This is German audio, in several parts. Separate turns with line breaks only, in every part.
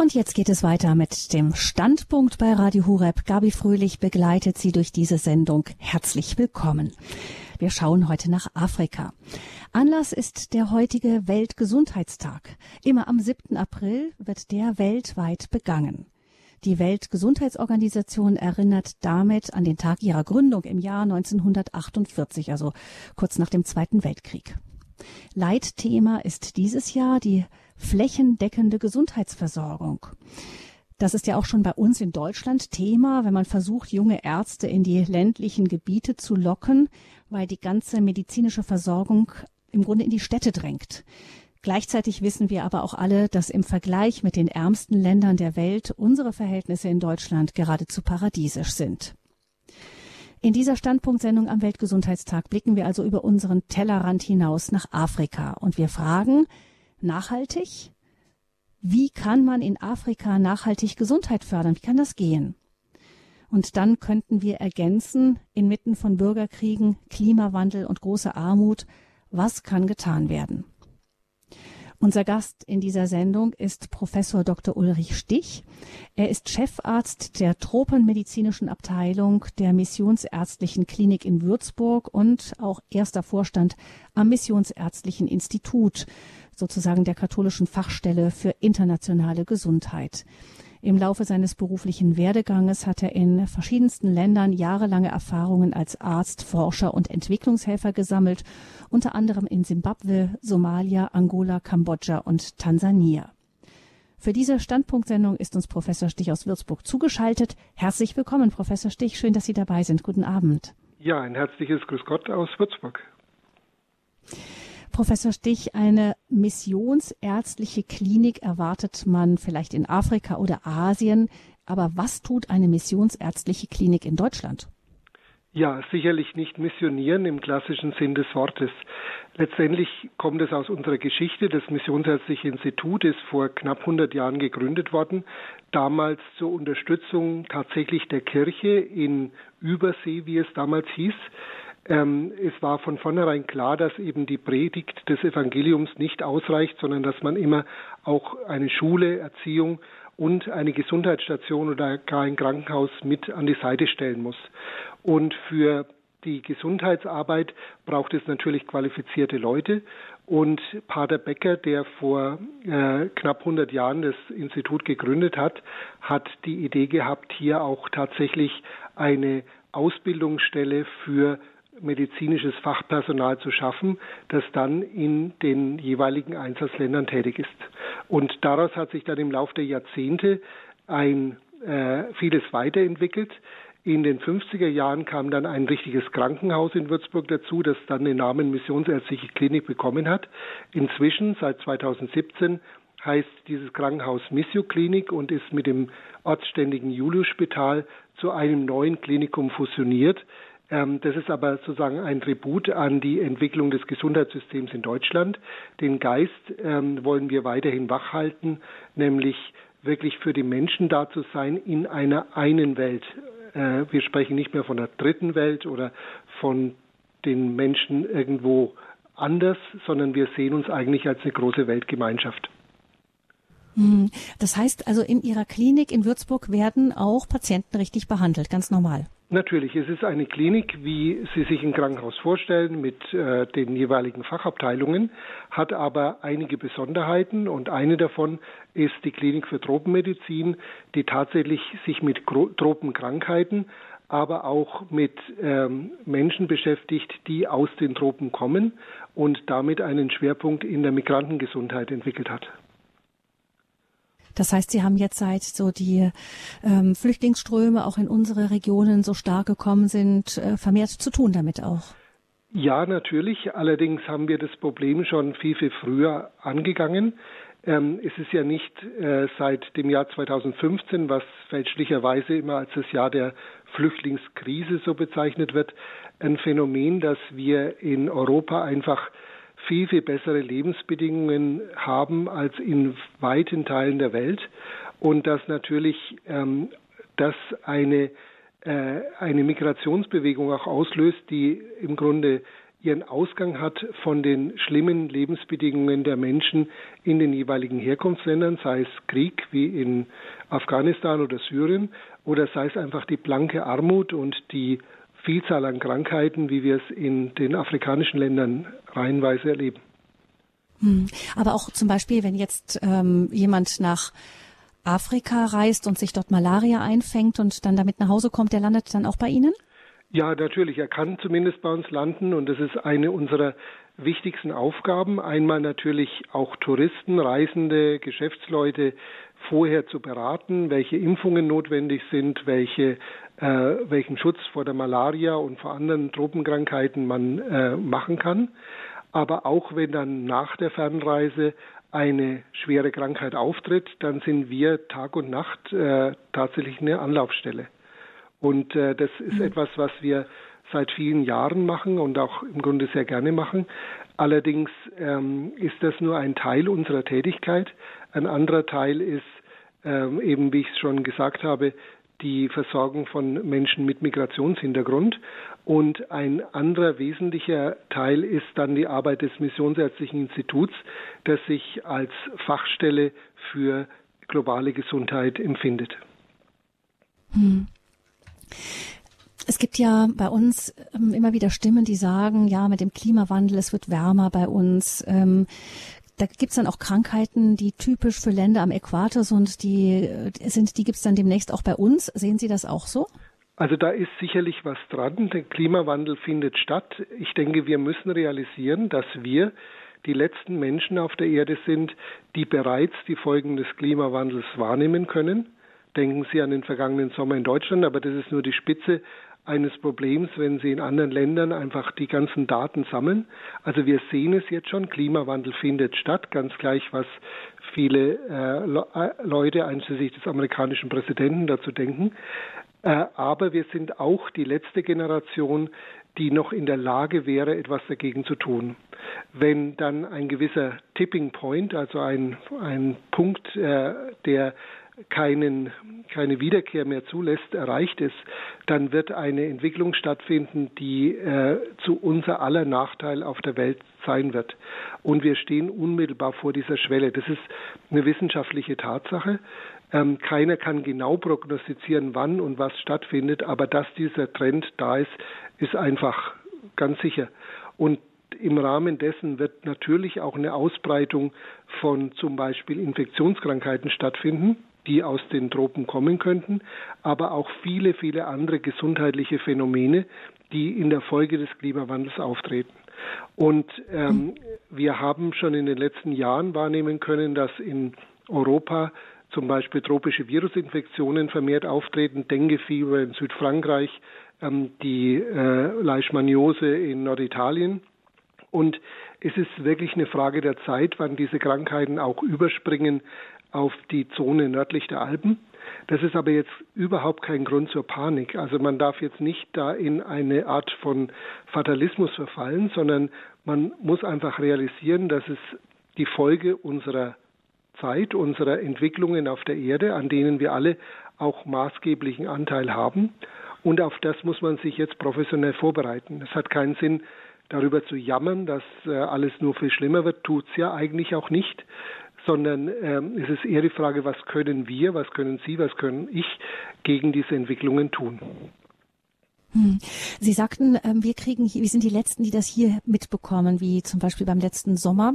Und jetzt geht es weiter mit dem Standpunkt bei Radio Hureb. Gabi Fröhlich begleitet Sie durch diese Sendung. Herzlich willkommen. Wir schauen heute nach Afrika. Anlass ist der heutige Weltgesundheitstag. Immer am 7. April wird der weltweit begangen. Die Weltgesundheitsorganisation erinnert damit an den Tag ihrer Gründung im Jahr 1948, also kurz nach dem Zweiten Weltkrieg. Leitthema ist dieses Jahr die flächendeckende Gesundheitsversorgung. Das ist ja auch schon bei uns in Deutschland Thema, wenn man versucht, junge Ärzte in die ländlichen Gebiete zu locken, weil die ganze medizinische Versorgung im Grunde in die Städte drängt. Gleichzeitig wissen wir aber auch alle, dass im Vergleich mit den ärmsten Ländern der Welt unsere Verhältnisse in Deutschland geradezu paradiesisch sind. In dieser Standpunktsendung am Weltgesundheitstag blicken wir also über unseren Tellerrand hinaus nach Afrika und wir fragen nachhaltig, wie kann man in Afrika nachhaltig Gesundheit fördern? Wie kann das gehen? Und dann könnten wir ergänzen, inmitten von Bürgerkriegen, Klimawandel und großer Armut, was kann getan werden? Unser Gast in dieser Sendung ist Professor Dr. Ulrich Stich. Er ist Chefarzt der Tropenmedizinischen Abteilung der Missionsärztlichen Klinik in Würzburg und auch erster Vorstand am Missionsärztlichen Institut, sozusagen der katholischen Fachstelle für internationale Gesundheit. Im Laufe seines beruflichen Werdeganges hat er in verschiedensten Ländern jahrelange Erfahrungen als Arzt, Forscher und Entwicklungshelfer gesammelt, unter anderem in Simbabwe, Somalia, Angola, Kambodscha und Tansania. Für diese Standpunktsendung ist uns Professor Stich aus Würzburg zugeschaltet. Herzlich willkommen, Professor Stich. Schön, dass Sie dabei sind. Guten Abend.
Ja, ein herzliches Grüß Gott aus Würzburg.
Professor Stich, eine missionsärztliche Klinik erwartet man vielleicht in Afrika oder Asien. Aber was tut eine missionsärztliche Klinik in Deutschland?
Ja, sicherlich nicht missionieren im klassischen Sinn des Wortes. Letztendlich kommt es aus unserer Geschichte. Das Missionsärztliche Institut ist vor knapp 100 Jahren gegründet worden, damals zur Unterstützung tatsächlich der Kirche in Übersee, wie es damals hieß. Ähm, es war von vornherein klar, dass eben die Predigt des Evangeliums nicht ausreicht, sondern dass man immer auch eine Schule, Erziehung und eine Gesundheitsstation oder gar ein Krankenhaus mit an die Seite stellen muss. Und für die Gesundheitsarbeit braucht es natürlich qualifizierte Leute. Und Pater Becker, der vor äh, knapp 100 Jahren das Institut gegründet hat, hat die Idee gehabt, hier auch tatsächlich eine Ausbildungsstelle für medizinisches Fachpersonal zu schaffen, das dann in den jeweiligen Einsatzländern tätig ist. Und daraus hat sich dann im Laufe der Jahrzehnte ein äh, vieles weiterentwickelt. In den 50er Jahren kam dann ein richtiges Krankenhaus in Würzburg dazu, das dann den Namen Missionsärztliche Klinik bekommen hat. Inzwischen, seit 2017, heißt dieses Krankenhaus Missio Klinik und ist mit dem ortsständigen Julius-Spital zu einem neuen Klinikum fusioniert, das ist aber sozusagen ein Tribut an die Entwicklung des Gesundheitssystems in Deutschland. Den Geist ähm, wollen wir weiterhin wachhalten, nämlich wirklich für die Menschen da zu sein in einer einen Welt. Äh, wir sprechen nicht mehr von der dritten Welt oder von den Menschen irgendwo anders, sondern wir sehen uns eigentlich als eine große Weltgemeinschaft.
Hm. Das heißt also, in Ihrer Klinik in Würzburg werden auch Patienten richtig behandelt, ganz normal.
Natürlich, es ist eine Klinik, wie Sie sich ein Krankenhaus vorstellen, mit äh, den jeweiligen Fachabteilungen, hat aber einige Besonderheiten und eine davon ist die Klinik für Tropenmedizin, die tatsächlich sich mit Tropenkrankheiten, aber auch mit ähm, Menschen beschäftigt, die aus den Tropen kommen und damit einen Schwerpunkt in der Migrantengesundheit entwickelt hat.
Das heißt, Sie haben jetzt seit so die ähm, Flüchtlingsströme auch in unsere Regionen so stark gekommen sind, äh, vermehrt zu tun damit auch.
Ja, natürlich. Allerdings haben wir das Problem schon viel, viel früher angegangen. Ähm, es ist ja nicht äh, seit dem Jahr 2015, was fälschlicherweise immer als das Jahr der Flüchtlingskrise so bezeichnet wird, ein Phänomen, dass wir in Europa einfach viel, viel bessere Lebensbedingungen haben als in weiten Teilen der Welt. Und dass natürlich ähm, das eine, äh, eine Migrationsbewegung auch auslöst, die im Grunde ihren Ausgang hat von den schlimmen Lebensbedingungen der Menschen in den jeweiligen Herkunftsländern, sei es Krieg wie in Afghanistan oder Syrien oder sei es einfach die blanke Armut und die Vielzahl an Krankheiten, wie wir es in den afrikanischen Ländern reihenweise erleben.
Hm. Aber auch zum Beispiel, wenn jetzt ähm, jemand nach Afrika reist und sich dort Malaria einfängt und dann damit nach Hause kommt, der landet dann auch bei Ihnen?
Ja, natürlich. Er kann zumindest bei uns landen und das ist eine unserer wichtigsten Aufgaben. Einmal natürlich auch Touristen, Reisende, Geschäftsleute vorher zu beraten, welche Impfungen notwendig sind, welche, welchen Schutz vor der Malaria und vor anderen Tropenkrankheiten man äh, machen kann. Aber auch wenn dann nach der Fernreise eine schwere Krankheit auftritt, dann sind wir Tag und Nacht äh, tatsächlich eine Anlaufstelle. Und äh, das ist mhm. etwas, was wir seit vielen Jahren machen und auch im Grunde sehr gerne machen. Allerdings ähm, ist das nur ein Teil unserer Tätigkeit. Ein anderer Teil ist ähm, eben, wie ich es schon gesagt habe, die Versorgung von Menschen mit Migrationshintergrund. Und ein anderer wesentlicher Teil ist dann die Arbeit des Missionsärztlichen Instituts, das sich als Fachstelle für globale Gesundheit empfindet.
Hm. Es gibt ja bei uns ähm, immer wieder Stimmen, die sagen, ja, mit dem Klimawandel, es wird wärmer bei uns. Ähm, da gibt es dann auch Krankheiten, die typisch für Länder am Äquator sind, die äh, sind, die gibt es dann demnächst auch bei uns. Sehen Sie das auch so?
Also da ist sicherlich was dran. Der Klimawandel findet statt. Ich denke, wir müssen realisieren, dass wir die letzten Menschen auf der Erde sind, die bereits die Folgen des Klimawandels wahrnehmen können. Denken Sie an den vergangenen Sommer in Deutschland, aber das ist nur die Spitze eines Problems, wenn Sie in anderen Ländern einfach die ganzen Daten sammeln. Also wir sehen es jetzt schon, Klimawandel findet statt, ganz gleich, was viele äh, äh Leute, einschließlich des amerikanischen Präsidenten, dazu denken. Äh, aber wir sind auch die letzte Generation, die noch in der Lage wäre, etwas dagegen zu tun. Wenn dann ein gewisser Tipping Point, also ein, ein Punkt, äh, der keinen, keine Wiederkehr mehr zulässt, erreicht ist, dann wird eine Entwicklung stattfinden, die äh, zu unser aller Nachteil auf der Welt sein wird. Und wir stehen unmittelbar vor dieser Schwelle. Das ist eine wissenschaftliche Tatsache. Ähm, keiner kann genau prognostizieren, wann und was stattfindet, aber dass dieser Trend da ist, ist einfach ganz sicher. Und im Rahmen dessen wird natürlich auch eine Ausbreitung von zum Beispiel Infektionskrankheiten stattfinden die aus den Tropen kommen könnten, aber auch viele, viele andere gesundheitliche Phänomene, die in der Folge des Klimawandels auftreten. Und ähm, wir haben schon in den letzten Jahren wahrnehmen können, dass in Europa zum Beispiel tropische Virusinfektionen vermehrt auftreten, Dengue-Fieber in Südfrankreich, ähm, die äh, Leishmaniose in Norditalien. Und es ist wirklich eine Frage der Zeit, wann diese Krankheiten auch überspringen auf die Zone nördlich der Alpen. Das ist aber jetzt überhaupt kein Grund zur Panik. Also man darf jetzt nicht da in eine Art von Fatalismus verfallen, sondern man muss einfach realisieren, dass es die Folge unserer Zeit, unserer Entwicklungen auf der Erde, an denen wir alle auch maßgeblichen Anteil haben. Und auf das muss man sich jetzt professionell vorbereiten. Es hat keinen Sinn, darüber zu jammern, dass äh, alles nur viel schlimmer wird, tut's ja eigentlich auch nicht, sondern ähm, es ist eher die Frage, was können wir, was können Sie, was können ich gegen diese Entwicklungen tun.
Hm. Sie sagten, ähm, wir kriegen, wir sind die Letzten, die das hier mitbekommen, wie zum Beispiel beim letzten Sommer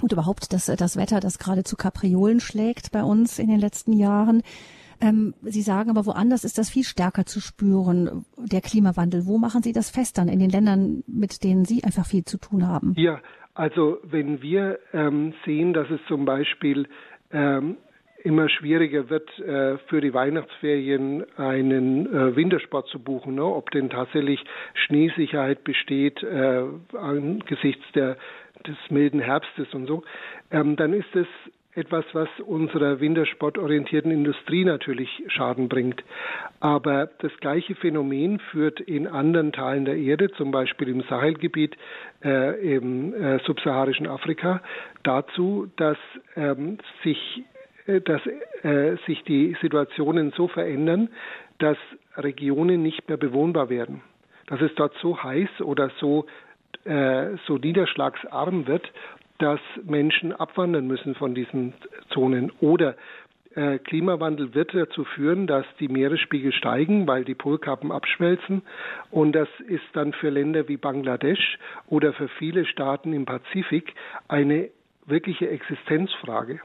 und überhaupt das, das Wetter, das geradezu Kapriolen schlägt bei uns in den letzten Jahren. Ähm, Sie sagen aber, woanders ist das viel stärker zu spüren, der Klimawandel. Wo machen Sie das fest dann in den Ländern, mit denen Sie einfach viel zu tun haben?
Ja, also wenn wir ähm, sehen, dass es zum Beispiel ähm, immer schwieriger wird, äh, für die Weihnachtsferien einen äh, Wintersport zu buchen, ne? ob denn tatsächlich Schneesicherheit besteht äh, angesichts der, des milden Herbstes und so, ähm, dann ist es etwas, was unserer wintersportorientierten Industrie natürlich Schaden bringt. Aber das gleiche Phänomen führt in anderen Teilen der Erde, zum Beispiel im Sahelgebiet äh, im äh, subsaharischen Afrika, dazu, dass ähm, sich äh, dass äh, sich die Situationen so verändern, dass Regionen nicht mehr bewohnbar werden. Dass es dort so heiß oder so äh, so niederschlagsarm wird, dass Menschen abwandern müssen von diesen Zonen oder äh, Klimawandel wird dazu führen, dass die Meeresspiegel steigen, weil die Polkappen abschmelzen. Und das ist dann für Länder wie Bangladesch oder für viele Staaten im Pazifik eine wirkliche Existenzfrage.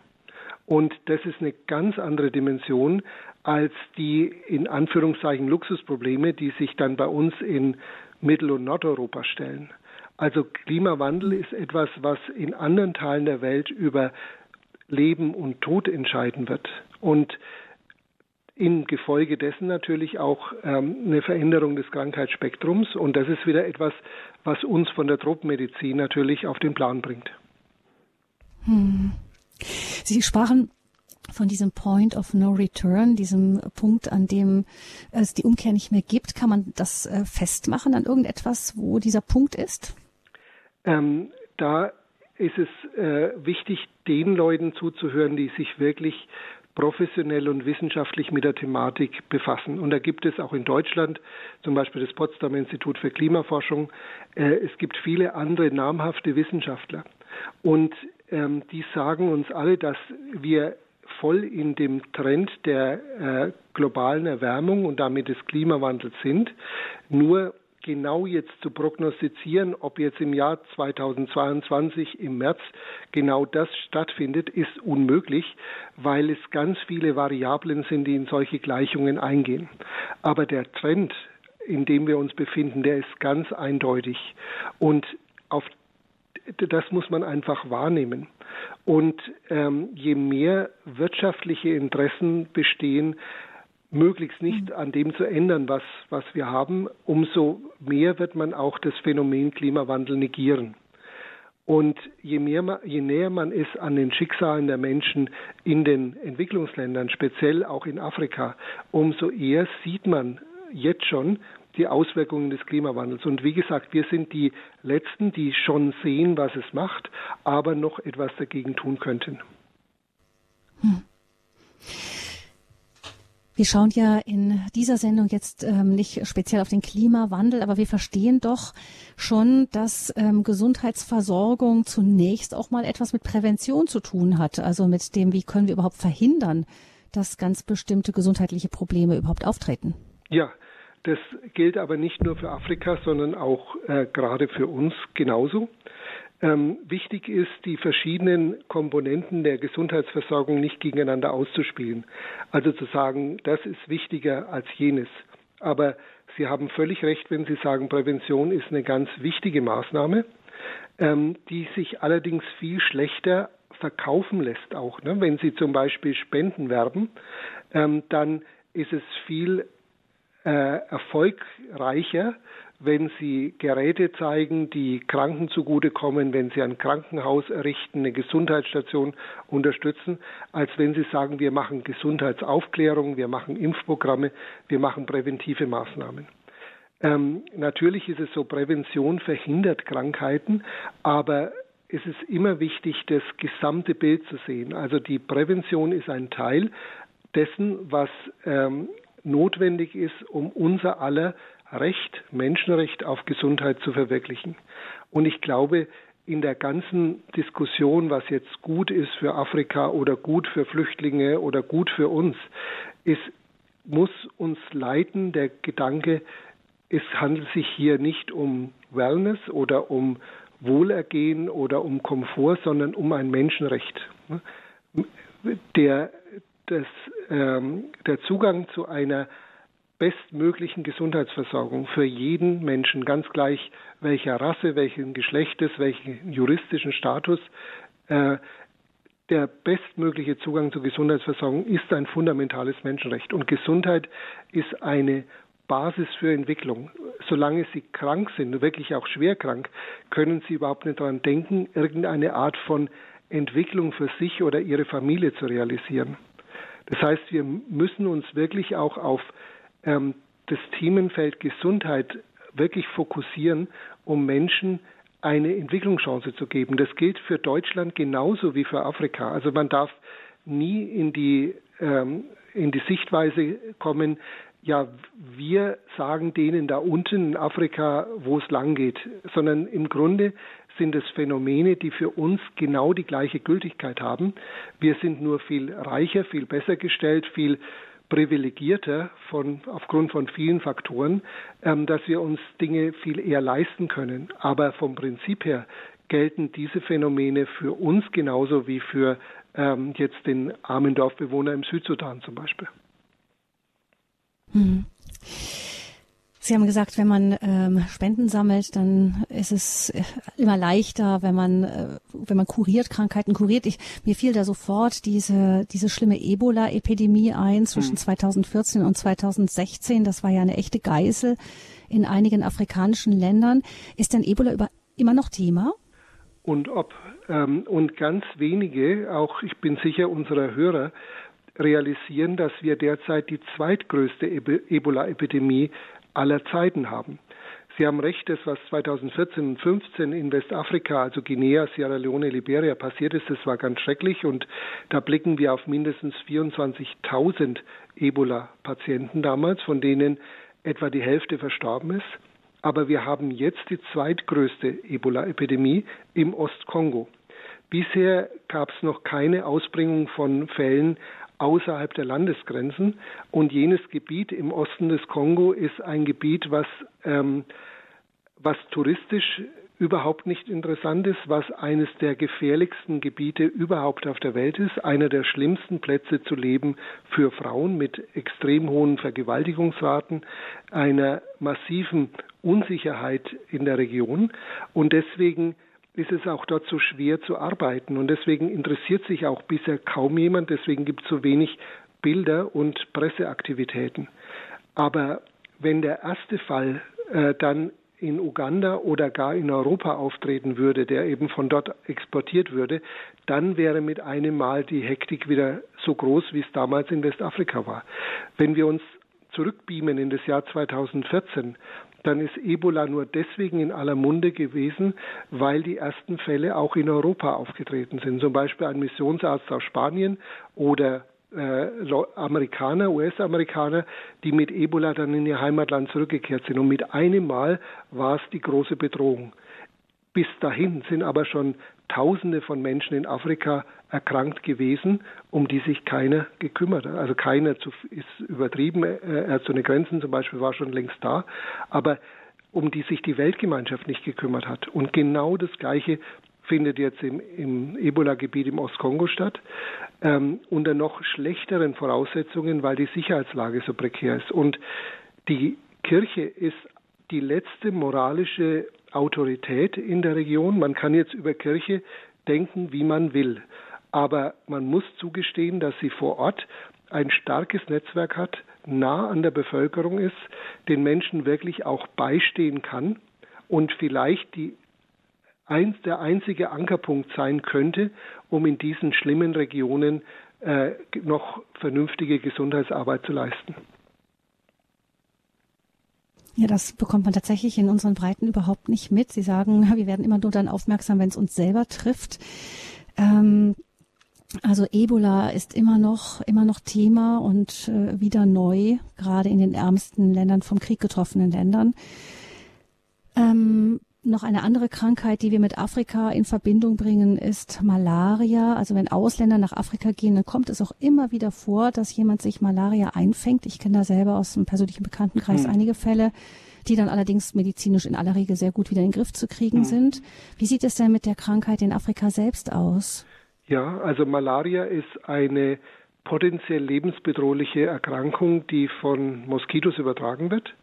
Und das ist eine ganz andere Dimension als die in Anführungszeichen Luxusprobleme, die sich dann bei uns in Mittel- und Nordeuropa stellen. Also Klimawandel ist etwas, was in anderen Teilen der Welt über Leben und Tod entscheiden wird. Und im Gefolge dessen natürlich auch ähm, eine Veränderung des Krankheitsspektrums. Und das ist wieder etwas, was uns von der Tropenmedizin natürlich auf den Plan bringt.
Hm. Sie sprachen von diesem Point of No Return, diesem Punkt, an dem es die Umkehr nicht mehr gibt. Kann man das äh, festmachen an irgendetwas, wo dieser Punkt ist?
Ähm, da ist es äh, wichtig, den Leuten zuzuhören, die sich wirklich professionell und wissenschaftlich mit der Thematik befassen. Und da gibt es auch in Deutschland zum Beispiel das Potsdamer Institut für Klimaforschung. Äh, es gibt viele andere namhafte Wissenschaftler. Und ähm, die sagen uns alle, dass wir voll in dem Trend der äh, globalen Erwärmung und damit des Klimawandels sind. Nur genau jetzt zu prognostizieren, ob jetzt im Jahr 2022 im März genau das stattfindet, ist unmöglich, weil es ganz viele Variablen sind, die in solche Gleichungen eingehen. Aber der Trend, in dem wir uns befinden, der ist ganz eindeutig. Und auf das muss man einfach wahrnehmen. Und ähm, je mehr wirtschaftliche Interessen bestehen, möglichst nicht mhm. an dem zu ändern, was, was wir haben, umso mehr wird man auch das Phänomen Klimawandel negieren. Und je, mehr man, je näher man ist an den Schicksalen der Menschen in den Entwicklungsländern, speziell auch in Afrika, umso eher sieht man jetzt schon die Auswirkungen des Klimawandels. Und wie gesagt, wir sind die Letzten, die schon sehen, was es macht, aber noch etwas dagegen tun könnten. Hm.
Wir schauen ja in dieser Sendung jetzt ähm, nicht speziell auf den Klimawandel, aber wir verstehen doch schon, dass ähm, Gesundheitsversorgung zunächst auch mal etwas mit Prävention zu tun hat. Also mit dem, wie können wir überhaupt verhindern, dass ganz bestimmte gesundheitliche Probleme überhaupt auftreten.
Ja, das gilt aber nicht nur für Afrika, sondern auch äh, gerade für uns genauso. Ähm, wichtig ist, die verschiedenen Komponenten der Gesundheitsversorgung nicht gegeneinander auszuspielen. Also zu sagen, das ist wichtiger als jenes. Aber Sie haben völlig recht, wenn Sie sagen, Prävention ist eine ganz wichtige Maßnahme, ähm, die sich allerdings viel schlechter verkaufen lässt auch. Ne? Wenn Sie zum Beispiel Spenden werben, ähm, dann ist es viel äh, erfolgreicher, wenn Sie Geräte zeigen, die Kranken zugutekommen, wenn Sie ein Krankenhaus errichten, eine Gesundheitsstation unterstützen, als wenn Sie sagen, wir machen Gesundheitsaufklärung, wir machen Impfprogramme, wir machen präventive Maßnahmen. Ähm, natürlich ist es so, Prävention verhindert Krankheiten, aber es ist immer wichtig, das gesamte Bild zu sehen. Also die Prävention ist ein Teil dessen, was ähm, notwendig ist, um unser aller Recht, Menschenrecht auf Gesundheit zu verwirklichen. Und ich glaube, in der ganzen Diskussion, was jetzt gut ist für Afrika oder gut für Flüchtlinge oder gut für uns, ist, muss uns leiten der Gedanke, es handelt sich hier nicht um Wellness oder um Wohlergehen oder um Komfort, sondern um ein Menschenrecht. Der, das, ähm, der Zugang zu einer bestmöglichen Gesundheitsversorgung für jeden Menschen, ganz gleich welcher Rasse, welchen Geschlechtes, welchen juristischen Status. Äh, der bestmögliche Zugang zur Gesundheitsversorgung ist ein fundamentales Menschenrecht. Und Gesundheit ist eine Basis für Entwicklung. Solange Sie krank sind, wirklich auch schwer krank, können Sie überhaupt nicht daran denken, irgendeine Art von Entwicklung für sich oder Ihre Familie zu realisieren. Das heißt, wir müssen uns wirklich auch auf ähm, das Themenfeld Gesundheit wirklich fokussieren, um Menschen eine Entwicklungschance zu geben. Das gilt für Deutschland genauso wie für Afrika. Also man darf nie in die ähm, in die Sichtweise kommen, ja, wir sagen denen da unten in Afrika, wo es lang geht, sondern im Grunde sind es Phänomene, die für uns genau die gleiche Gültigkeit haben. Wir sind nur viel reicher, viel besser gestellt, viel privilegierter von, aufgrund von vielen Faktoren, ähm, dass wir uns Dinge viel eher leisten können. Aber vom Prinzip her gelten diese Phänomene für uns genauso wie für ähm, jetzt den armen Dorfbewohner im Südsudan zum Beispiel.
Hm. Sie haben gesagt, wenn man ähm, Spenden sammelt, dann ist es äh, immer leichter, wenn man äh, wenn man kuriert Krankheiten kuriert. Ich, mir fiel da sofort diese diese schlimme Ebola-Epidemie ein zwischen hm. 2014 und 2016. Das war ja eine echte Geißel in einigen afrikanischen Ländern. Ist denn Ebola über, immer noch Thema?
Und ob ähm, und ganz wenige, auch ich bin sicher unserer Hörer, realisieren, dass wir derzeit die zweitgrößte Ebola-Epidemie aller Zeiten haben. Sie haben recht, das, was 2014 und 2015 in Westafrika, also Guinea, Sierra Leone, Liberia passiert ist, das war ganz schrecklich und da blicken wir auf mindestens 24.000 Ebola-Patienten damals, von denen etwa die Hälfte verstorben ist. Aber wir haben jetzt die zweitgrößte Ebola-Epidemie im Ostkongo. Bisher gab es noch keine Ausbringung von Fällen außerhalb der Landesgrenzen. Und jenes Gebiet im Osten des Kongo ist ein Gebiet, was, ähm, was touristisch überhaupt nicht interessant ist, was eines der gefährlichsten Gebiete überhaupt auf der Welt ist, einer der schlimmsten Plätze zu leben für Frauen mit extrem hohen Vergewaltigungsraten, einer massiven Unsicherheit in der Region. Und deswegen ist es auch dort so schwer zu arbeiten. Und deswegen interessiert sich auch bisher kaum jemand. Deswegen gibt es so wenig Bilder und Presseaktivitäten. Aber wenn der erste Fall äh, dann in Uganda oder gar in Europa auftreten würde, der eben von dort exportiert würde, dann wäre mit einem Mal die Hektik wieder so groß, wie es damals in Westafrika war. Wenn wir uns zurückbeamen in das Jahr 2014, dann ist Ebola nur deswegen in aller Munde gewesen, weil die ersten Fälle auch in Europa aufgetreten sind. Zum Beispiel ein Missionsarzt aus Spanien oder äh, Amerikaner, US-Amerikaner, die mit Ebola dann in ihr Heimatland zurückgekehrt sind. Und mit einem Mal war es die große Bedrohung. Bis dahin sind aber schon Tausende von Menschen in Afrika erkrankt gewesen, um die sich keiner gekümmert hat. Also keiner zu, ist übertrieben, er hat so eine Grenzen zum Beispiel war schon längst da, aber um die sich die Weltgemeinschaft nicht gekümmert hat. Und genau das Gleiche findet jetzt im, im Ebola-Gebiet im Ostkongo statt, ähm, unter noch schlechteren Voraussetzungen, weil die Sicherheitslage so prekär ist. Und die Kirche ist die letzte moralische Autorität in der Region. Man kann jetzt über Kirche denken, wie man will. Aber man muss zugestehen, dass sie vor Ort ein starkes Netzwerk hat, nah an der Bevölkerung ist, den Menschen wirklich auch beistehen kann und vielleicht die eins, der einzige Ankerpunkt sein könnte, um in diesen schlimmen Regionen äh, noch vernünftige Gesundheitsarbeit zu leisten.
Ja, das bekommt man tatsächlich in unseren Breiten überhaupt nicht mit. Sie sagen, wir werden immer nur dann aufmerksam, wenn es uns selber trifft. Ähm, also Ebola ist immer noch, immer noch Thema und äh, wieder neu, gerade in den ärmsten Ländern vom Krieg getroffenen Ländern. Ähm, noch eine andere Krankheit, die wir mit Afrika in Verbindung bringen, ist Malaria. Also wenn Ausländer nach Afrika gehen, dann kommt es auch immer wieder vor, dass jemand sich Malaria einfängt. Ich kenne da selber aus dem persönlichen Bekanntenkreis hm. einige Fälle, die dann allerdings medizinisch in aller Regel sehr gut wieder in den Griff zu kriegen hm. sind. Wie sieht es denn mit der Krankheit in Afrika selbst aus?
Ja, also Malaria ist eine potenziell lebensbedrohliche Erkrankung, die von Moskitos übertragen wird.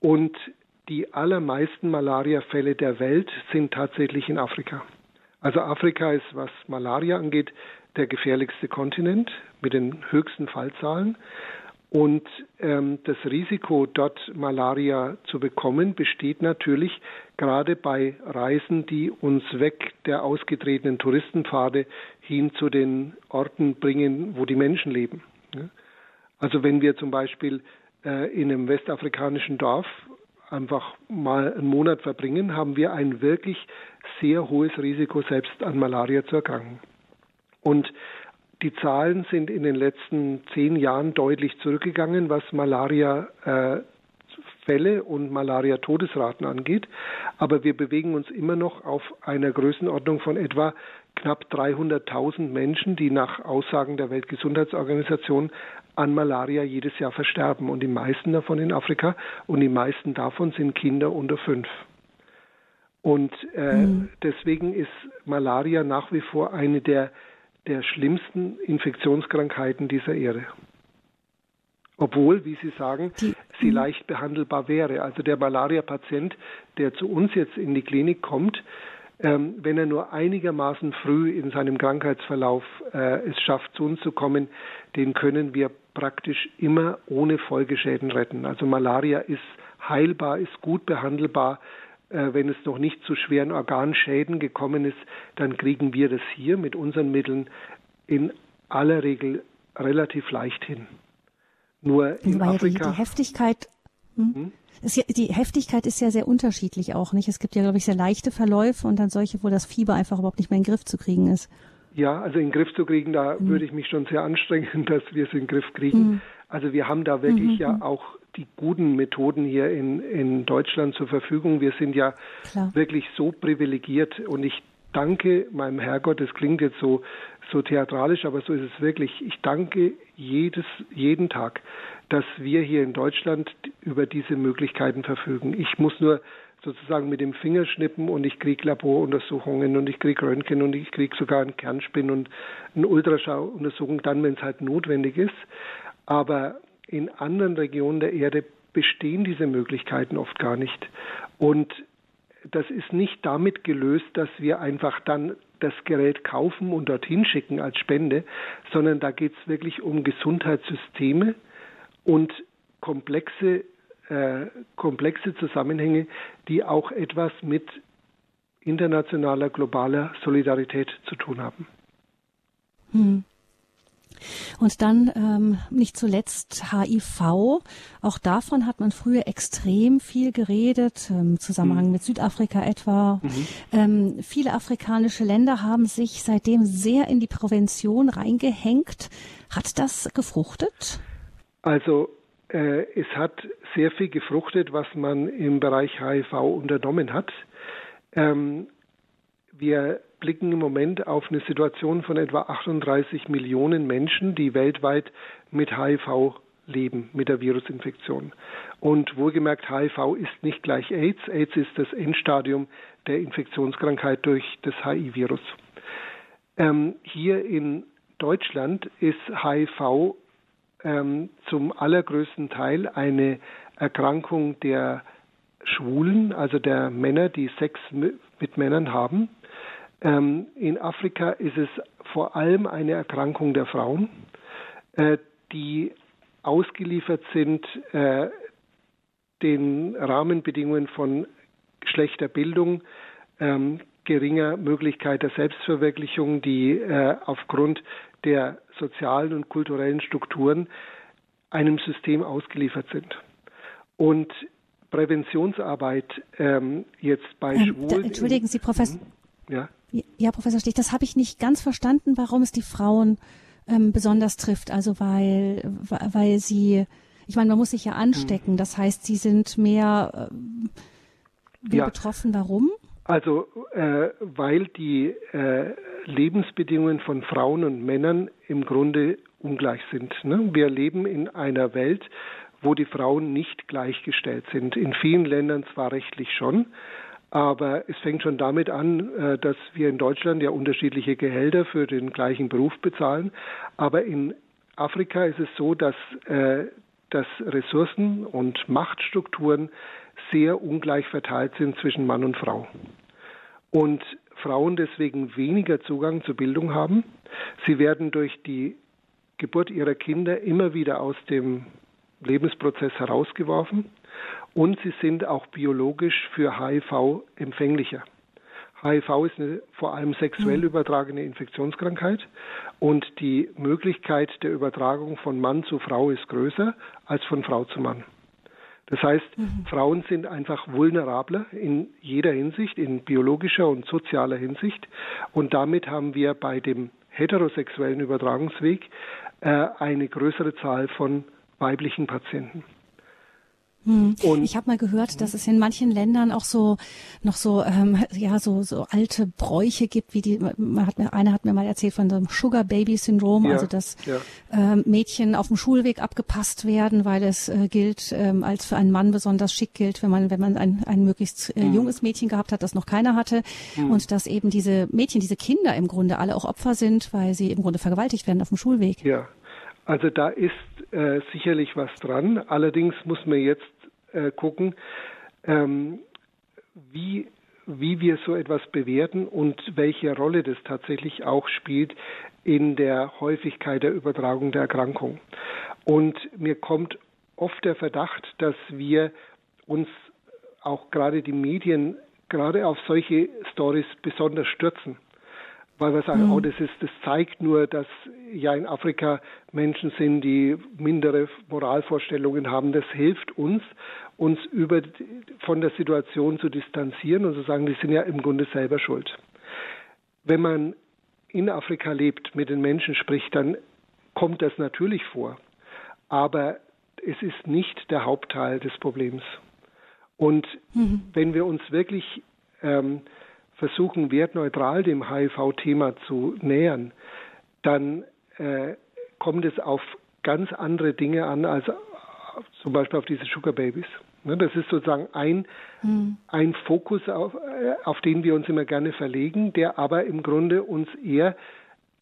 Und die allermeisten Malariafälle der Welt sind tatsächlich in Afrika. Also Afrika ist, was Malaria angeht, der gefährlichste Kontinent mit den höchsten Fallzahlen. Und ähm, das Risiko, dort Malaria zu bekommen, besteht natürlich gerade bei Reisen, die uns weg der ausgetretenen Touristenpfade hin zu den Orten bringen, wo die Menschen leben. Also wenn wir zum Beispiel äh, in einem westafrikanischen Dorf einfach mal einen Monat verbringen, haben wir ein wirklich sehr hohes Risiko, selbst an Malaria zu erkranken. Und Die Zahlen sind in den letzten zehn Jahren deutlich zurückgegangen, was Malaria äh, und Malaria-Todesraten angeht. Aber wir bewegen uns immer noch auf einer Größenordnung von etwa knapp 300.000 Menschen, die nach Aussagen der Weltgesundheitsorganisation an Malaria jedes Jahr versterben. Und die meisten davon in Afrika und die meisten davon sind Kinder unter fünf. Und äh, mhm. deswegen ist Malaria nach wie vor eine der der schlimmsten Infektionskrankheiten dieser Erde. Obwohl, wie Sie sagen, die, sie mhm. leicht behandelbar wäre. Also der Malaria-Patient, der zu uns jetzt in die Klinik kommt, ähm, wenn er nur einigermaßen früh in seinem Krankheitsverlauf äh, es schafft, zu uns zu kommen, den können wir praktisch immer ohne Folgeschäden retten. Also Malaria ist heilbar, ist gut behandelbar äh, wenn es noch nicht zu schweren Organschäden gekommen ist, dann kriegen wir das hier mit unseren Mitteln in aller Regel relativ leicht hin. Nur in Weil Afrika.
Die, die Heftigkeit. Hm? Hm? Ja, die Heftigkeit ist ja sehr unterschiedlich auch, nicht? Es gibt ja, glaube ich, sehr leichte Verläufe und dann solche, wo das Fieber einfach überhaupt nicht mehr in den Griff zu kriegen ist.
Ja, also in den Griff zu kriegen, da hm. würde ich mich schon sehr anstrengen, dass wir es in den Griff kriegen. Hm. Also wir haben da wirklich mhm. ja hm. auch die guten Methoden hier in, in Deutschland zur Verfügung. Wir sind ja Klar. wirklich so privilegiert und ich danke meinem Herrgott, das klingt jetzt so, so theatralisch, aber so ist es wirklich. Ich danke jedes, jeden Tag, dass wir hier in Deutschland über diese Möglichkeiten verfügen. Ich muss nur sozusagen mit dem Finger schnippen und ich kriege Laboruntersuchungen und ich kriege Röntgen und ich kriege sogar einen Kernspin und eine Ultraschalluntersuchung dann, wenn es halt notwendig ist. Aber in anderen Regionen der Erde bestehen diese Möglichkeiten oft gar nicht. Und das ist nicht damit gelöst, dass wir einfach dann das Gerät kaufen und dorthin schicken als Spende, sondern da geht es wirklich um Gesundheitssysteme und komplexe, äh, komplexe Zusammenhänge, die auch etwas mit internationaler, globaler Solidarität zu tun haben.
Hm. Und dann ähm, nicht zuletzt HIV. Auch davon hat man früher extrem viel geredet, im Zusammenhang mhm. mit Südafrika etwa. Mhm. Ähm, viele afrikanische Länder haben sich seitdem sehr in die Prävention reingehängt. Hat das gefruchtet?
Also es hat sehr viel gefruchtet, was man im Bereich HIV unternommen hat. Ähm, wir blicken im Moment auf eine Situation von etwa 38 Millionen Menschen, die weltweit mit HIV leben, mit der Virusinfektion. Und wohlgemerkt, HIV ist nicht gleich AIDS. AIDS ist das Endstadium der Infektionskrankheit durch das HIV-Virus. Ähm, hier in Deutschland ist HIV ähm, zum allergrößten Teil eine Erkrankung der Schwulen, also der Männer, die Sex mit Männern haben. Ähm, in Afrika ist es vor allem eine Erkrankung der Frauen, äh, die ausgeliefert sind äh, den Rahmenbedingungen von schlechter Bildung, ähm, geringer Möglichkeit der Selbstverwirklichung, die äh, aufgrund der sozialen und kulturellen Strukturen einem System ausgeliefert sind. Und Präventionsarbeit ähm, jetzt bei ähm, Schwulen.
Entschuldigen Sie, Professor. Ja. Ja, Professor Stich, das habe ich nicht ganz verstanden, warum es die Frauen ähm, besonders trifft. Also weil, weil sie, ich meine, man muss sich ja anstecken. Hm. Das heißt, sie sind mehr, äh, ja. betroffen. Warum?
Also äh, weil die äh, Lebensbedingungen von Frauen und Männern im Grunde ungleich sind. Ne? Wir leben in einer Welt, wo die Frauen nicht gleichgestellt sind. In vielen Ländern zwar rechtlich schon, aber es fängt schon damit an, äh, dass wir in Deutschland ja unterschiedliche Gehälter für den gleichen Beruf bezahlen. Aber in Afrika ist es so, dass, äh, dass Ressourcen und Machtstrukturen sehr ungleich verteilt sind zwischen Mann und Frau. Und Frauen deswegen weniger Zugang zur Bildung haben. Sie werden durch die Geburt ihrer Kinder immer wieder aus dem Lebensprozess herausgeworfen und sie sind auch biologisch für HIV empfänglicher. HIV ist eine vor allem sexuell mhm. übertragene Infektionskrankheit und die Möglichkeit der Übertragung von Mann zu Frau ist größer als von Frau zu Mann. Das heißt, mhm. Frauen sind einfach vulnerabler in jeder Hinsicht, in biologischer und sozialer Hinsicht. Und damit haben wir bei dem heterosexuellen Übertragungsweg äh, eine größere Zahl von weiblichen Patienten.
Hm. ich habe mal gehört, dass es in manchen Ländern auch so noch so ähm, ja so so alte Bräuche gibt, wie die man hat mir einer hat mir mal erzählt von dem Sugar Baby Syndrom, ja, also dass ja. ähm, Mädchen auf dem Schulweg abgepasst werden, weil es äh, gilt ähm, als für einen Mann besonders schick gilt, wenn man wenn man ein, ein möglichst äh, hm. junges Mädchen gehabt hat, das noch keiner hatte hm. und dass eben diese Mädchen, diese Kinder im Grunde alle auch Opfer sind, weil sie im Grunde vergewaltigt werden auf dem Schulweg.
Ja. Also da ist äh, sicherlich was dran. Allerdings muss man jetzt äh, gucken, ähm, wie, wie wir so etwas bewerten und welche Rolle das tatsächlich auch spielt in der Häufigkeit der Übertragung der Erkrankung. Und mir kommt oft der Verdacht, dass wir uns auch gerade die Medien gerade auf solche Stories besonders stürzen weil wir sagen, mhm. oh, das ist, das zeigt nur, dass ja in Afrika Menschen sind, die mindere Moralvorstellungen haben. Das hilft uns, uns über von der Situation zu distanzieren und zu sagen, die sind ja im Grunde selber schuld. Wenn man in Afrika lebt, mit den Menschen spricht, dann kommt das natürlich vor. Aber es ist nicht der Hauptteil des Problems. Und mhm. wenn wir uns wirklich ähm, versuchen, wertneutral dem HIV-Thema zu nähern, dann äh, kommt es auf ganz andere Dinge an als zum Beispiel auf diese Sugar Babies. Ne, das ist sozusagen ein, mhm. ein Fokus, auf, äh, auf den wir uns immer gerne verlegen, der aber im Grunde uns eher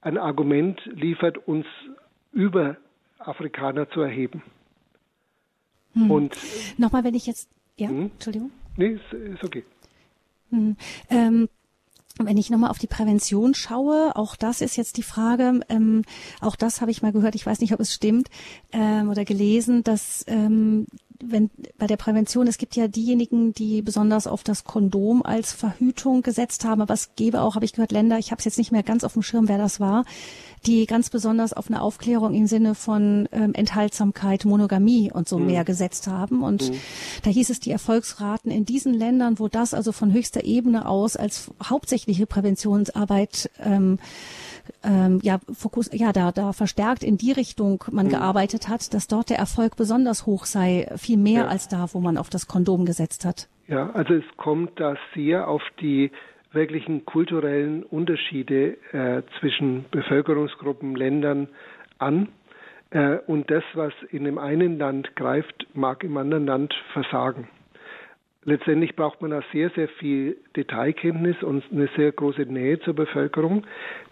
ein Argument liefert, uns über Afrikaner zu erheben.
Mhm. Und nochmal, wenn ich jetzt, ja, hm? Entschuldigung.
Nee, ist, ist okay.
Hm. Ähm, wenn ich nochmal auf die Prävention schaue, auch das ist jetzt die Frage, ähm, auch das habe ich mal gehört, ich weiß nicht, ob es stimmt ähm, oder gelesen, dass ähm, wenn bei der Prävention, es gibt ja diejenigen, die besonders auf das Kondom als Verhütung gesetzt haben, aber es gäbe auch, habe ich gehört, Länder, ich habe es jetzt nicht mehr ganz auf dem Schirm, wer das war, die ganz besonders auf eine Aufklärung im Sinne von ähm, Enthaltsamkeit, Monogamie und so mhm. mehr gesetzt haben. Und mhm. da hieß es, die Erfolgsraten in diesen Ländern, wo das also von höchster Ebene aus als hauptsächliche Präventionsarbeit ähm, ähm, ja, Fokus, ja, da, da verstärkt in die Richtung man mhm. gearbeitet hat, dass dort der Erfolg besonders hoch sei, viel mehr ja. als da, wo man auf das Kondom gesetzt hat.
Ja, also es kommt da sehr auf die wirklichen kulturellen Unterschiede äh, zwischen Bevölkerungsgruppen, Ländern an. Äh, und das, was in dem einen Land greift, mag im anderen Land versagen. Letztendlich braucht man da sehr, sehr viel Detailkenntnis und eine sehr große Nähe zur Bevölkerung,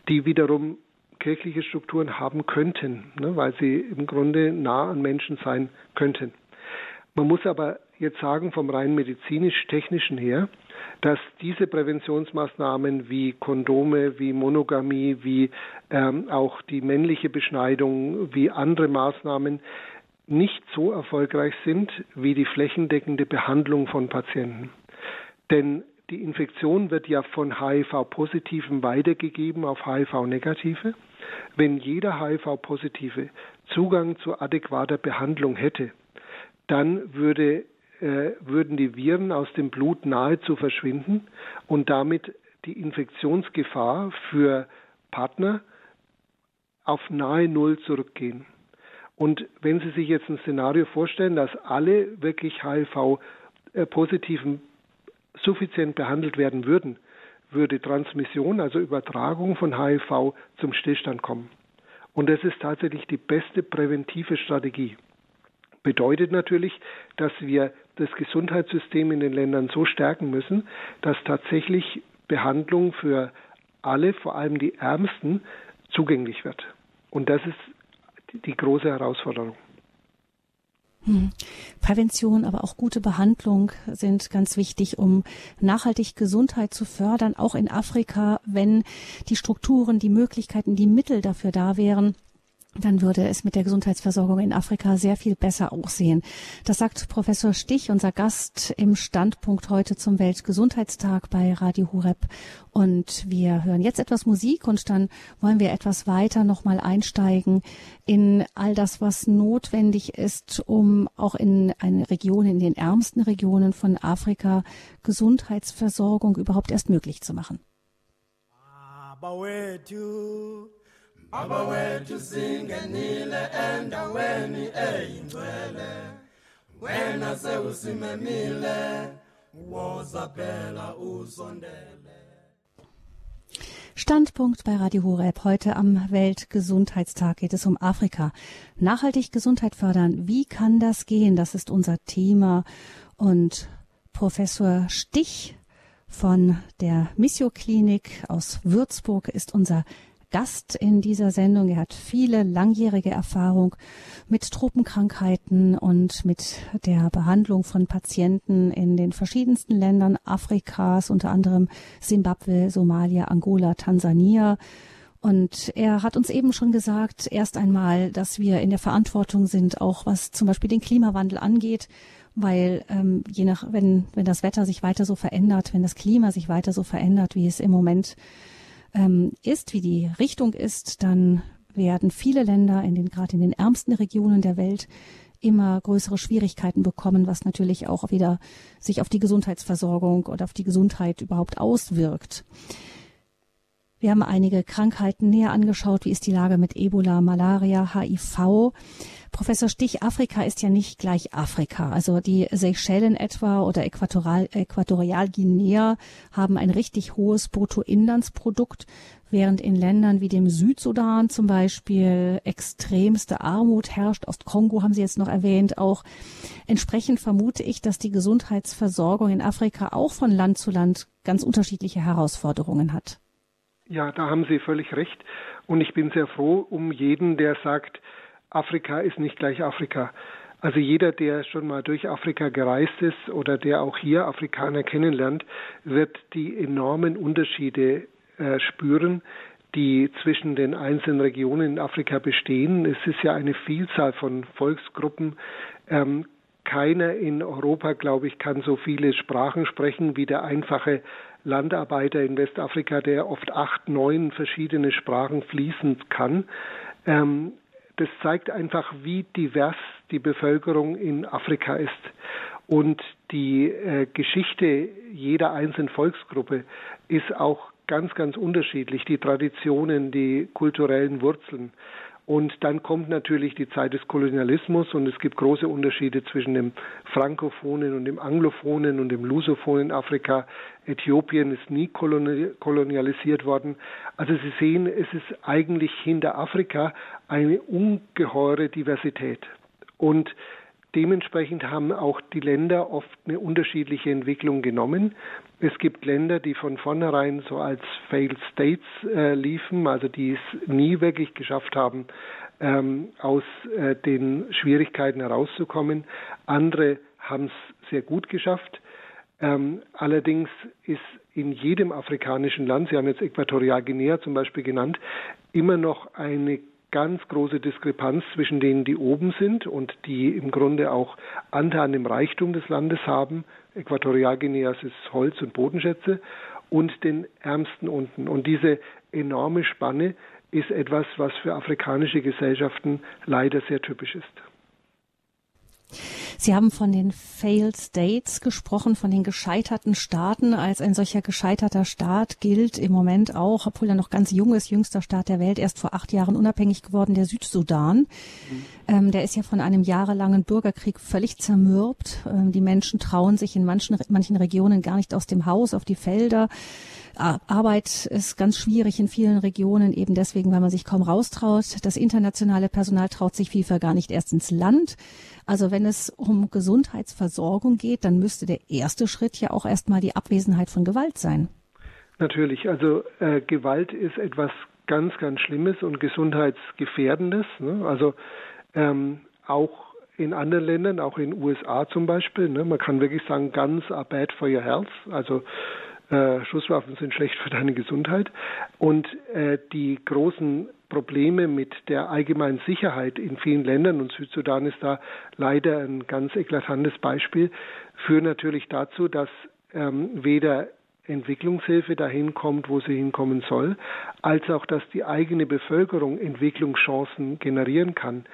die wiederum kirchliche Strukturen haben könnten, ne, weil sie im Grunde nah an Menschen sein könnten. Man muss aber jetzt sagen, vom rein medizinisch-technischen her, dass diese Präventionsmaßnahmen wie Kondome, wie Monogamie, wie ähm, auch die männliche Beschneidung, wie andere Maßnahmen nicht so erfolgreich sind wie die flächendeckende Behandlung von Patienten. Denn die Infektion wird ja von HIV-Positiven weitergegeben auf HIV-Negative. Wenn jeder HIV-Positive Zugang zu adäquater Behandlung hätte, dann würde äh, würden die Viren aus dem Blut nahezu verschwinden und damit die Infektionsgefahr für Partner auf nahe Null zurückgehen. Und wenn Sie sich jetzt ein Szenario vorstellen, dass alle wirklich HIV-Positiven suffizient behandelt werden würden, würde Transmission, also Übertragung von HIV zum Stillstand kommen. Und das ist tatsächlich die beste präventive Strategie bedeutet natürlich, dass wir das Gesundheitssystem in den Ländern so stärken müssen, dass tatsächlich Behandlung für alle, vor allem die Ärmsten, zugänglich wird. Und das ist die große Herausforderung.
Hm. Prävention, aber auch gute Behandlung sind ganz wichtig, um nachhaltig Gesundheit zu fördern, auch in Afrika, wenn die Strukturen, die Möglichkeiten, die Mittel dafür da wären dann würde es mit der Gesundheitsversorgung in Afrika sehr viel besser aussehen. Das sagt Professor Stich, unser Gast im Standpunkt heute zum Weltgesundheitstag bei Radio Hureb. Und wir hören jetzt etwas Musik und dann wollen wir etwas weiter nochmal einsteigen in all das, was notwendig ist, um auch in eine Region, in den ärmsten Regionen von Afrika Gesundheitsversorgung überhaupt erst möglich zu machen.
Abawethu singenile endaweni eyingcwele wena sewusimemile woza phela usondele
Standpunkt bei Radio Horeb. Heute am Weltgesundheitstag geht es um Afrika. Nachhaltig Gesundheit fördern. Wie kann das gehen? Das ist unser Thema. Und Professor Stich von der Missio Klinik aus Würzburg ist unser Gast in dieser Sendung. Er hat viele langjährige Erfahrung mit Tropenkrankheiten und mit der Behandlung von Patienten in den verschiedensten Ländern Afrikas, unter anderem Simbabwe, Somalia, Angola, Tansania. Und er hat uns eben schon gesagt, erst einmal, dass wir in der Verantwortung sind, auch was zum Beispiel den Klimawandel angeht, weil ähm, je nach, wenn, wenn das Wetter sich weiter so verändert, wenn das Klima sich weiter so verändert, wie es im Moment ähm, ist, wie die Richtung ist, dann werden viele Länder in den gerade in den ärmsten Regionen der Welt immer größere Schwierigkeiten bekommen, was natürlich auch wieder sich auf die Gesundheitsversorgung oder auf die Gesundheit überhaupt auswirkt. Wir haben einige Krankheiten näher angeschaut. Wie ist die Lage mit Ebola, Malaria, HIV? Professor Stich, Afrika ist ja nicht gleich Afrika. Also die Seychellen etwa oder Äquatorial, Äquatorialguinea haben ein richtig hohes Bruttoinlandsprodukt, während in Ländern wie dem Südsudan zum Beispiel extremste Armut herrscht. Ostkongo haben Sie jetzt noch erwähnt. Auch entsprechend vermute ich, dass die Gesundheitsversorgung in Afrika auch von Land zu Land ganz unterschiedliche Herausforderungen hat.
Ja, da haben Sie völlig recht. Und ich bin sehr froh um jeden, der sagt, Afrika ist nicht gleich Afrika. Also jeder, der schon mal durch Afrika gereist ist oder der auch hier Afrikaner kennenlernt, wird die enormen Unterschiede äh, spüren, die zwischen den einzelnen Regionen in Afrika bestehen. Es ist ja eine Vielzahl von Volksgruppen. Ähm, keiner in Europa, glaube ich, kann so viele Sprachen sprechen wie der einfache Landarbeiter in Westafrika, der oft acht, neun verschiedene Sprachen fließend kann. Ähm, das zeigt einfach, wie divers die Bevölkerung in Afrika ist. Und die äh, Geschichte jeder einzelnen Volksgruppe ist auch ganz, ganz unterschiedlich. Die Traditionen, die kulturellen Wurzeln. Und dann kommt natürlich die Zeit des Kolonialismus und es gibt große Unterschiede zwischen dem frankophonen und dem anglophonen und dem lusophonen Afrika. Äthiopien ist nie kolonialisiert worden. Also Sie sehen, es ist eigentlich hinter Afrika eine ungeheure Diversität. Und Dementsprechend haben auch die Länder oft eine unterschiedliche Entwicklung genommen. Es gibt Länder, die von vornherein so als Failed States äh, liefen, also die es nie wirklich geschafft haben, ähm, aus äh, den Schwierigkeiten herauszukommen. Andere haben es sehr gut geschafft. Ähm, allerdings ist in jedem afrikanischen Land, Sie haben jetzt Äquatorialguinea zum Beispiel genannt, immer noch eine ganz große Diskrepanz zwischen denen, die oben sind und die im Grunde auch Anteil an dem Reichtum des Landes haben. Äquatorialguineas ist Holz- und Bodenschätze und den Ärmsten unten. Und diese enorme Spanne ist etwas, was für afrikanische Gesellschaften leider sehr typisch ist.
Sie haben von den Failed States gesprochen, von den gescheiterten Staaten. Als ein solcher gescheiterter Staat gilt im Moment auch, obwohl er noch ganz jung ist, jüngster Staat der Welt, erst vor acht Jahren unabhängig geworden, der Südsudan. Mhm. Ähm, der ist ja von einem jahrelangen Bürgerkrieg völlig zermürbt. Ähm, die Menschen trauen sich in manchen, manchen Regionen gar nicht aus dem Haus auf die Felder. Arbeit ist ganz schwierig in vielen Regionen, eben deswegen, weil man sich kaum raustraut. Das internationale Personal traut sich vielfach gar nicht erst ins Land. Also wenn es um Gesundheitsversorgung geht, dann müsste der erste Schritt ja auch erstmal die Abwesenheit von Gewalt sein.
Natürlich, also äh, Gewalt ist etwas ganz, ganz Schlimmes und gesundheitsgefährdendes. Ne? Also ähm, auch in anderen Ländern, auch in den USA zum Beispiel, ne? man kann wirklich sagen, guns are bad for your health. Also äh, Schusswaffen sind schlecht für deine Gesundheit. Und äh, die großen Probleme mit der allgemeinen Sicherheit in vielen Ländern, und Südsudan ist da leider ein ganz eklatantes Beispiel, führen natürlich dazu, dass ähm, weder Entwicklungshilfe dahin kommt, wo sie hinkommen soll, als auch, dass die eigene Bevölkerung Entwicklungschancen generieren kann.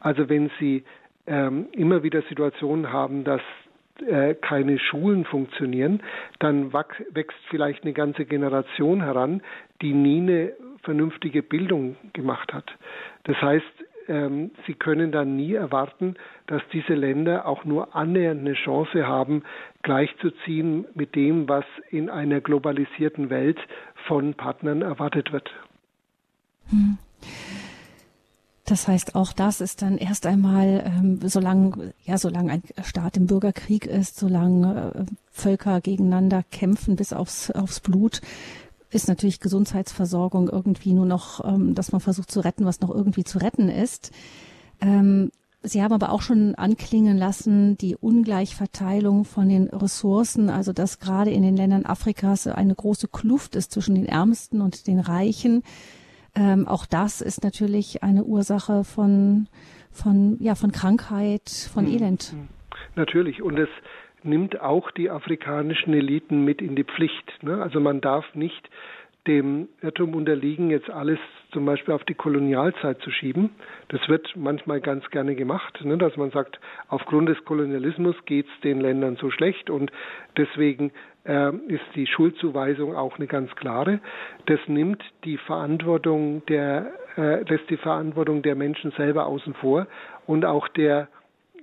Also wenn Sie ähm, immer wieder Situationen haben, dass äh, keine Schulen funktionieren, dann wächst vielleicht eine ganze Generation heran, die nie eine vernünftige Bildung gemacht hat. Das heißt, ähm, sie können dann nie erwarten, dass diese Länder auch nur annähernd eine Chance haben, gleichzuziehen mit dem, was in einer globalisierten Welt von Partnern erwartet wird. Hm.
Das heißt, auch das ist dann erst einmal, ähm, solange, ja, solange ein Staat im Bürgerkrieg ist, solange äh, Völker gegeneinander kämpfen bis aufs, aufs Blut, ist natürlich Gesundheitsversorgung irgendwie nur noch, ähm, dass man versucht zu retten, was noch irgendwie zu retten ist. Ähm, Sie haben aber auch schon anklingen lassen, die Ungleichverteilung von den Ressourcen, also dass gerade in den Ländern Afrikas eine große Kluft ist zwischen den Ärmsten und den Reichen. Ähm, auch das ist natürlich eine Ursache von, von, ja, von Krankheit, von hm. Elend.
Natürlich. Und es nimmt auch die afrikanischen Eliten mit in die Pflicht. Ne? Also man darf nicht dem Irrtum unterliegen, jetzt alles zum Beispiel auf die Kolonialzeit zu schieben. Das wird manchmal ganz gerne gemacht, ne, dass man sagt, aufgrund des Kolonialismus geht es den Ländern so schlecht und deswegen äh, ist die Schuldzuweisung auch eine ganz klare. Das nimmt die Verantwortung der, äh, lässt die Verantwortung der Menschen selber außen vor und auch der,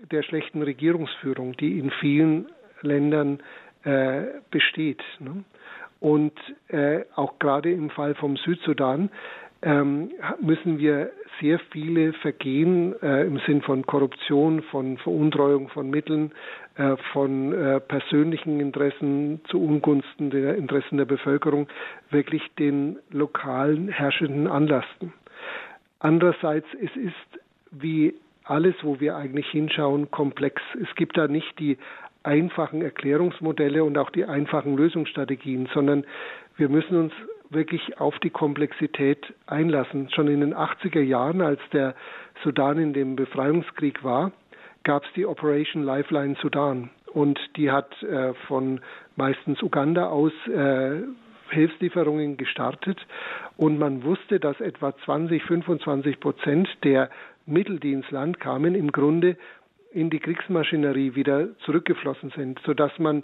der schlechten Regierungsführung, die in vielen Ländern äh, besteht. Ne? Und äh, auch gerade im Fall vom Südsudan müssen wir sehr viele Vergehen äh, im Sinn von Korruption, von Veruntreuung von Mitteln, äh, von äh, persönlichen Interessen zu Ungunsten der Interessen der Bevölkerung wirklich den lokalen Herrschenden anlasten. Andererseits, es ist wie alles, wo wir eigentlich hinschauen, komplex. Es gibt da nicht die einfachen Erklärungsmodelle und auch die einfachen Lösungsstrategien, sondern wir müssen uns wirklich auf die Komplexität einlassen. Schon in den 80er Jahren, als der Sudan in dem Befreiungskrieg war, gab es die Operation Lifeline Sudan und die hat äh, von meistens Uganda aus äh, Hilfslieferungen gestartet und man wusste, dass etwa 20, 25 Prozent der Mittel, die ins Land kamen, im Grunde in die Kriegsmaschinerie wieder zurückgeflossen sind, sodass man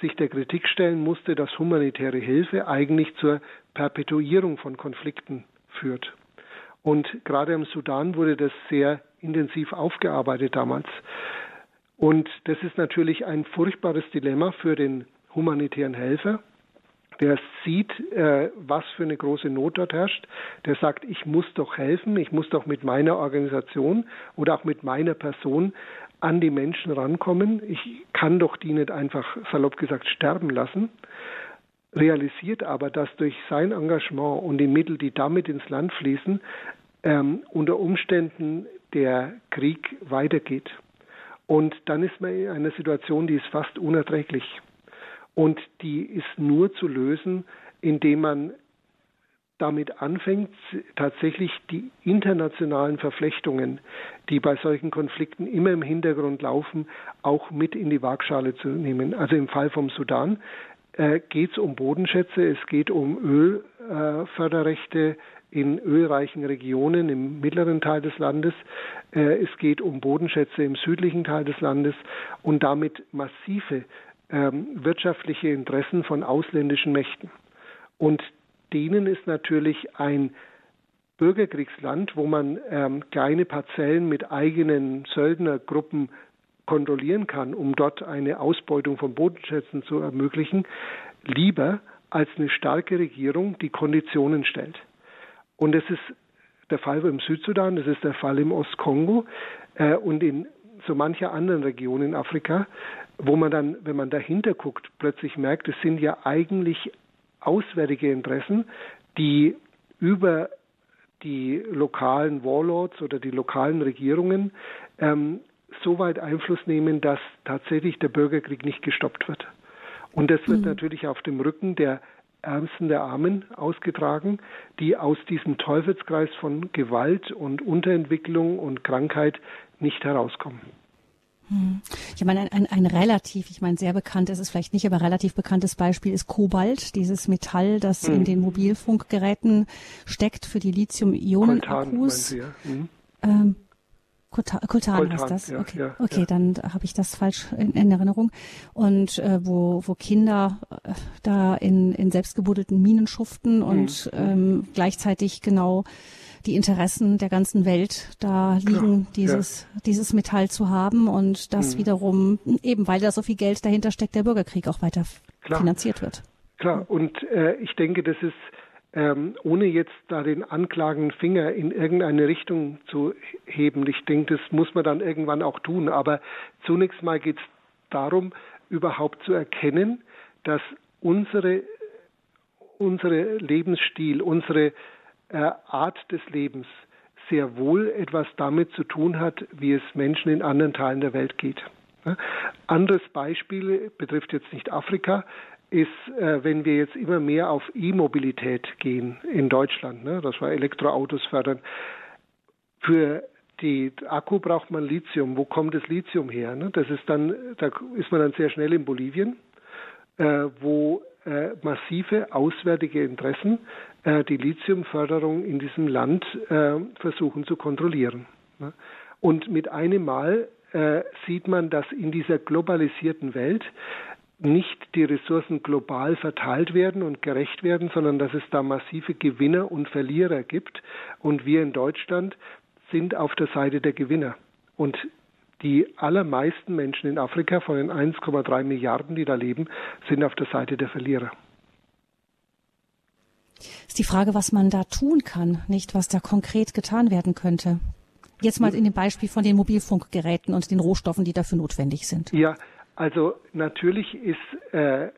sich der Kritik stellen musste, dass humanitäre Hilfe eigentlich zur Perpetuierung von Konflikten führt. Und gerade im Sudan wurde das sehr intensiv aufgearbeitet damals. Und das ist natürlich ein furchtbares Dilemma für den humanitären Helfer, der sieht, äh, was für eine große Not dort herrscht, der sagt, ich muss doch helfen, ich muss doch mit meiner Organisation oder auch mit meiner Person an die Menschen rankommen, ich kann doch die nicht einfach salopp gesagt sterben lassen, realisiert aber, dass durch sein Engagement und die Mittel, die damit ins Land fließen, ähm, unter Umständen der Krieg weitergeht. Und dann ist man in einer Situation, die ist fast unerträglich. Und die ist nur zu lösen, indem man damit anfängt, tatsächlich die internationalen Verflechtungen, die bei solchen Konflikten immer im Hintergrund laufen, auch mit in die Waagschale zu nehmen. Also im Fall vom Sudan äh, geht es um Bodenschätze, es geht um Ölförderrechte äh, in ölreichen Regionen im mittleren Teil des Landes, äh, es geht um Bodenschätze im südlichen Teil des Landes und damit massive ähm, wirtschaftliche Interessen von ausländischen Mächten. Und denen ist natürlich ein Bürgerkriegsland, wo man ähm, kleine Parzellen mit eigenen Söldnergruppen kontrollieren kann, um dort eine Ausbeutung von Bodenschätzen zu ermöglichen, lieber als eine starke Regierung, die Konditionen stellt. Und das ist der Fall im Südsudan, das ist der Fall im Ostkongo äh, und in so mancher anderen Region in Afrika, wo man dann, wenn man dahinter guckt, plötzlich merkt, es sind ja eigentlich auswärtige Interessen, die über die lokalen Warlords oder die lokalen Regierungen ähm, so weit Einfluss nehmen, dass tatsächlich der Bürgerkrieg nicht gestoppt wird. Und das wird mhm. natürlich auf dem Rücken der Ärmsten der Armen ausgetragen, die aus diesem Teufelskreis von Gewalt und Unterentwicklung und Krankheit nicht herauskommen.
Ich meine, ein, ein, ein relativ, ich meine, sehr bekannt ist es vielleicht nicht, aber relativ bekanntes Beispiel ist Kobalt, dieses Metall, das hm. in den Mobilfunkgeräten steckt für die Lithium-Ionen-Akkus. Ja. Hm. Ähm, Kultan, Kultan heißt das. Ja, okay, ja, okay ja. dann habe ich das falsch in, in Erinnerung. Und äh, wo, wo Kinder äh, da in, in selbstgebuddelten Minen schuften und mhm. ähm, gleichzeitig genau die Interessen der ganzen Welt da liegen, dieses, dieses Metall zu haben und das mhm. wiederum, eben weil da so viel Geld dahinter steckt, der Bürgerkrieg auch weiter Klar. finanziert wird.
Klar, und äh, ich denke, das ist ähm, ohne jetzt da den anklagenden Finger in irgendeine Richtung zu heben. Ich denke, das muss man dann irgendwann auch tun. Aber zunächst mal geht es darum, überhaupt zu erkennen, dass unsere, unsere Lebensstil, unsere Art des Lebens sehr wohl etwas damit zu tun hat, wie es Menschen in anderen Teilen der Welt geht. Anderes Beispiel betrifft jetzt nicht Afrika, ist, äh, wenn wir jetzt immer mehr auf E-Mobilität gehen in Deutschland, ne, dass wir Elektroautos fördern. Für die Akku braucht man Lithium. Wo kommt das Lithium her? Ne? Das ist dann, da ist man dann sehr schnell in Bolivien, äh, wo äh, massive auswärtige Interessen äh, die Lithiumförderung in diesem Land äh, versuchen zu kontrollieren. Ne? Und mit einem Mal äh, sieht man, dass in dieser globalisierten Welt nicht die Ressourcen global verteilt werden und gerecht werden, sondern dass es da massive Gewinner und Verlierer gibt. Und wir in Deutschland sind auf der Seite der Gewinner. Und die allermeisten Menschen in Afrika, von den 1,3 Milliarden, die da leben, sind auf der Seite der Verlierer.
Ist die Frage, was man da tun kann, nicht was da konkret getan werden könnte. Jetzt mal in dem Beispiel von den Mobilfunkgeräten und den Rohstoffen, die dafür notwendig sind.
Ja, also natürlich ist, äh,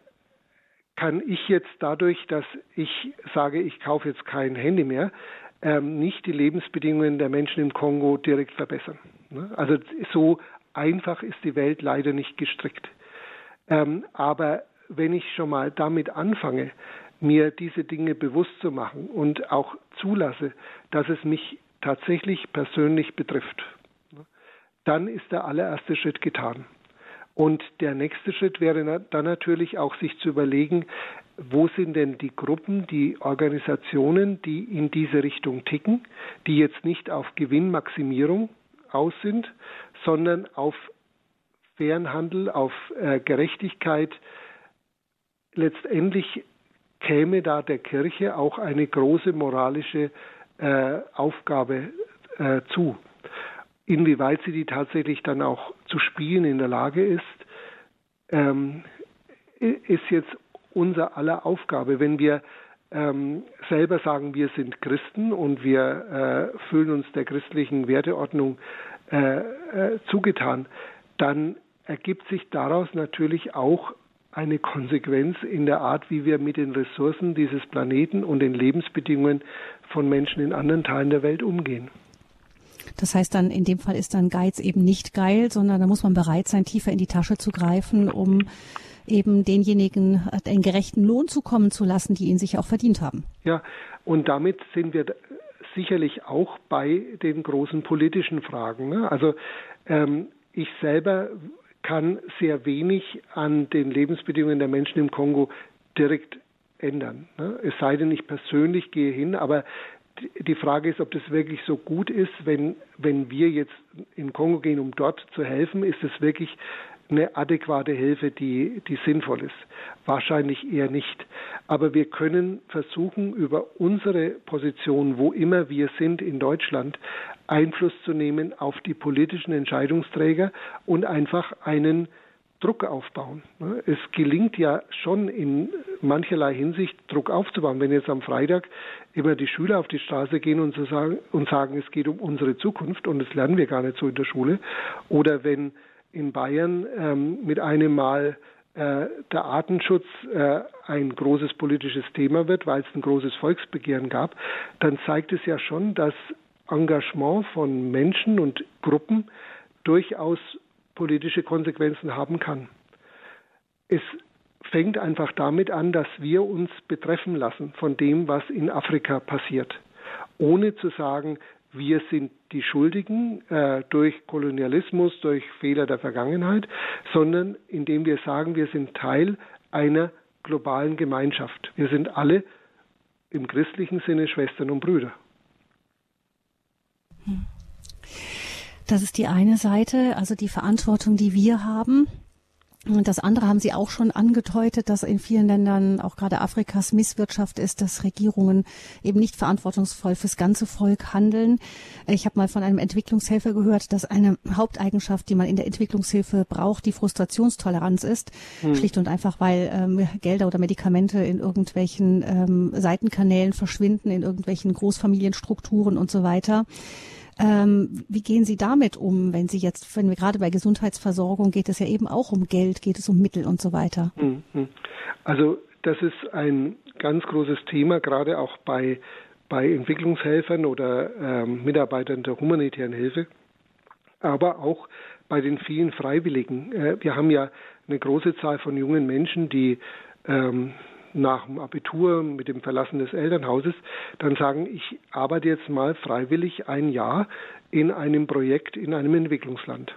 kann ich jetzt dadurch, dass ich sage, ich kaufe jetzt kein Handy mehr, ähm, nicht die Lebensbedingungen der Menschen im Kongo direkt verbessern. Ne? Also so einfach ist die Welt leider nicht gestrickt. Ähm, aber wenn ich schon mal damit anfange, mir diese Dinge bewusst zu machen und auch zulasse, dass es mich tatsächlich persönlich betrifft, dann ist der allererste Schritt getan. Und der nächste Schritt wäre dann natürlich auch, sich zu überlegen, wo sind denn die Gruppen, die Organisationen, die in diese Richtung ticken, die jetzt nicht auf Gewinnmaximierung aus sind, sondern auf fairen Handel, auf äh, Gerechtigkeit. Letztendlich käme da der Kirche auch eine große moralische äh, Aufgabe äh, zu. Inwieweit sie die tatsächlich dann auch zu spielen in der Lage ist, ähm, ist jetzt unser aller Aufgabe. Wenn wir ähm, selber sagen, wir sind Christen und wir äh, fühlen uns der christlichen Werteordnung äh, äh, zugetan, dann ergibt sich daraus natürlich auch eine Konsequenz in der Art, wie wir mit den Ressourcen dieses Planeten und den Lebensbedingungen von Menschen in anderen Teilen der Welt umgehen.
Das heißt dann, in dem Fall ist dann Geiz eben nicht geil, sondern da muss man bereit sein, tiefer in die Tasche zu greifen, um eben denjenigen einen gerechten Lohn zukommen zu lassen, die ihn sich auch verdient haben.
Ja, und damit sind wir sicherlich auch bei den großen politischen Fragen. Ne? Also ähm, ich selber kann sehr wenig an den Lebensbedingungen der Menschen im Kongo direkt ändern. Ne? Es sei denn, ich persönlich gehe hin, aber die Frage ist, ob das wirklich so gut ist, wenn, wenn wir jetzt in Kongo gehen, um dort zu helfen, ist es wirklich eine adäquate Hilfe, die, die sinnvoll ist? Wahrscheinlich eher nicht. Aber wir können versuchen, über unsere Position, wo immer wir sind in Deutschland, Einfluss zu nehmen auf die politischen Entscheidungsträger und einfach einen Druck aufbauen. Es gelingt ja schon in mancherlei Hinsicht Druck aufzubauen. Wenn jetzt am Freitag immer die Schüler auf die Straße gehen und, so sagen, und sagen, es geht um unsere Zukunft und das lernen wir gar nicht so in der Schule, oder wenn in Bayern ähm, mit einem Mal äh, der Artenschutz äh, ein großes politisches Thema wird, weil es ein großes Volksbegehren gab, dann zeigt es ja schon, dass Engagement von Menschen und Gruppen durchaus politische Konsequenzen haben kann. Es fängt einfach damit an, dass wir uns betreffen lassen von dem, was in Afrika passiert, ohne zu sagen, wir sind die Schuldigen äh, durch Kolonialismus, durch Fehler der Vergangenheit, sondern indem wir sagen, wir sind Teil einer globalen Gemeinschaft. Wir sind alle im christlichen Sinne Schwestern und Brüder.
Hm. Das ist die eine Seite, also die Verantwortung, die wir haben. Und das andere haben Sie auch schon angedeutet, dass in vielen Ländern, auch gerade Afrikas, Misswirtschaft ist, dass Regierungen eben nicht verantwortungsvoll fürs ganze Volk handeln. Ich habe mal von einem Entwicklungshelfer gehört, dass eine Haupteigenschaft, die man in der Entwicklungshilfe braucht, die Frustrationstoleranz ist. Hm. Schlicht und einfach, weil ähm, Gelder oder Medikamente in irgendwelchen ähm, Seitenkanälen verschwinden, in irgendwelchen Großfamilienstrukturen und so weiter. Ähm, wie gehen Sie damit um, wenn Sie jetzt, wenn wir gerade bei Gesundheitsversorgung geht es ja eben auch um Geld, geht es um Mittel und so weiter? Mhm.
Also das ist ein ganz großes Thema, gerade auch bei, bei Entwicklungshelfern oder ähm, Mitarbeitern der humanitären Hilfe, aber auch bei den vielen Freiwilligen. Äh, wir haben ja eine große Zahl von jungen Menschen, die ähm, nach dem Abitur mit dem Verlassen des Elternhauses dann sagen, ich arbeite jetzt mal freiwillig ein Jahr in einem Projekt in einem Entwicklungsland.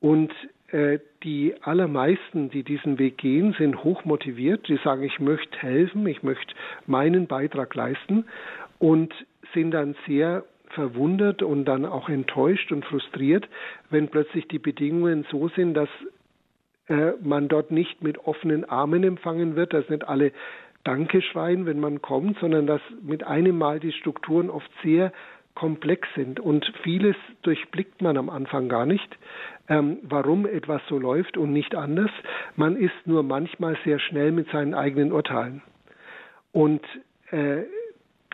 Und äh, die allermeisten, die diesen Weg gehen, sind hoch motiviert. Die sagen, ich möchte helfen, ich möchte meinen Beitrag leisten und sind dann sehr verwundert und dann auch enttäuscht und frustriert, wenn plötzlich die Bedingungen so sind, dass äh, man dort nicht mit offenen Armen empfangen wird, dass nicht alle Danke schreien, wenn man kommt, sondern dass mit einem Mal die Strukturen oft sehr komplex sind und vieles durchblickt man am Anfang gar nicht, ähm, warum etwas so läuft und nicht anders. Man ist nur manchmal sehr schnell mit seinen eigenen Urteilen. Und äh,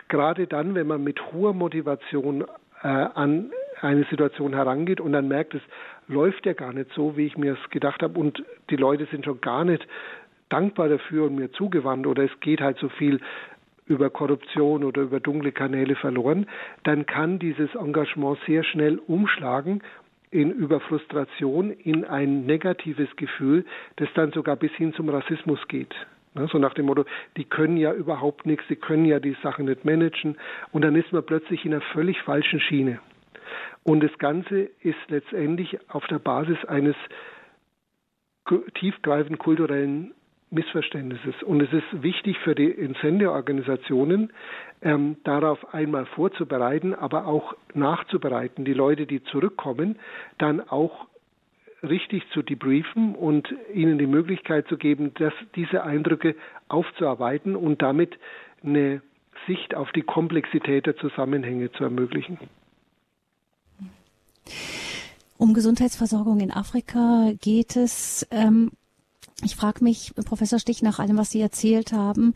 gerade dann, wenn man mit hoher Motivation äh, an eine Situation herangeht und dann merkt, es läuft ja gar nicht so, wie ich mir es gedacht habe und die Leute sind schon gar nicht dankbar dafür und mir zugewandt oder es geht halt so viel über Korruption oder über dunkle Kanäle verloren, dann kann dieses Engagement sehr schnell umschlagen in über Frustration in ein negatives Gefühl, das dann sogar bis hin zum Rassismus geht. Ne, so nach dem Motto, die können ja überhaupt nichts, die können ja die Sachen nicht managen und dann ist man plötzlich in einer völlig falschen Schiene. Und das Ganze ist letztendlich auf der Basis eines tiefgreifenden kulturellen Missverständnisses. Und es ist wichtig für die Entsendeorganisationen, ähm, darauf einmal vorzubereiten, aber auch nachzubereiten, die Leute, die zurückkommen, dann auch richtig zu debriefen und ihnen die Möglichkeit zu geben, dass diese Eindrücke aufzuarbeiten und damit eine Sicht auf die Komplexität der Zusammenhänge zu ermöglichen.
Um Gesundheitsversorgung in Afrika geht es. Ähm, ich frage mich, Professor Stich, nach allem, was Sie erzählt haben,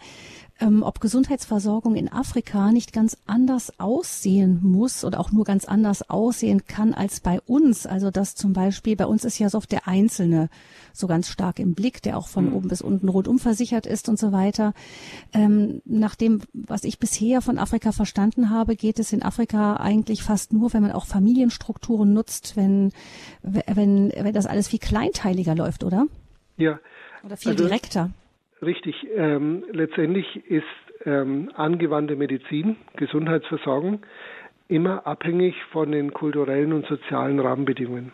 ähm, ob Gesundheitsversorgung in Afrika nicht ganz anders aussehen muss oder auch nur ganz anders aussehen kann als bei uns. Also dass zum Beispiel bei uns ist ja so oft der Einzelne so ganz stark im Blick, der auch von mhm. oben bis unten rundum versichert ist und so weiter. Ähm, nach dem, was ich bisher von Afrika verstanden habe, geht es in Afrika eigentlich fast nur, wenn man auch Familienstrukturen nutzt, wenn, wenn, wenn das alles viel kleinteiliger läuft, oder?
Ja.
Oder viel also, direkter.
Richtig. Ähm, letztendlich ist ähm, angewandte Medizin, Gesundheitsversorgung immer abhängig von den kulturellen und sozialen Rahmenbedingungen.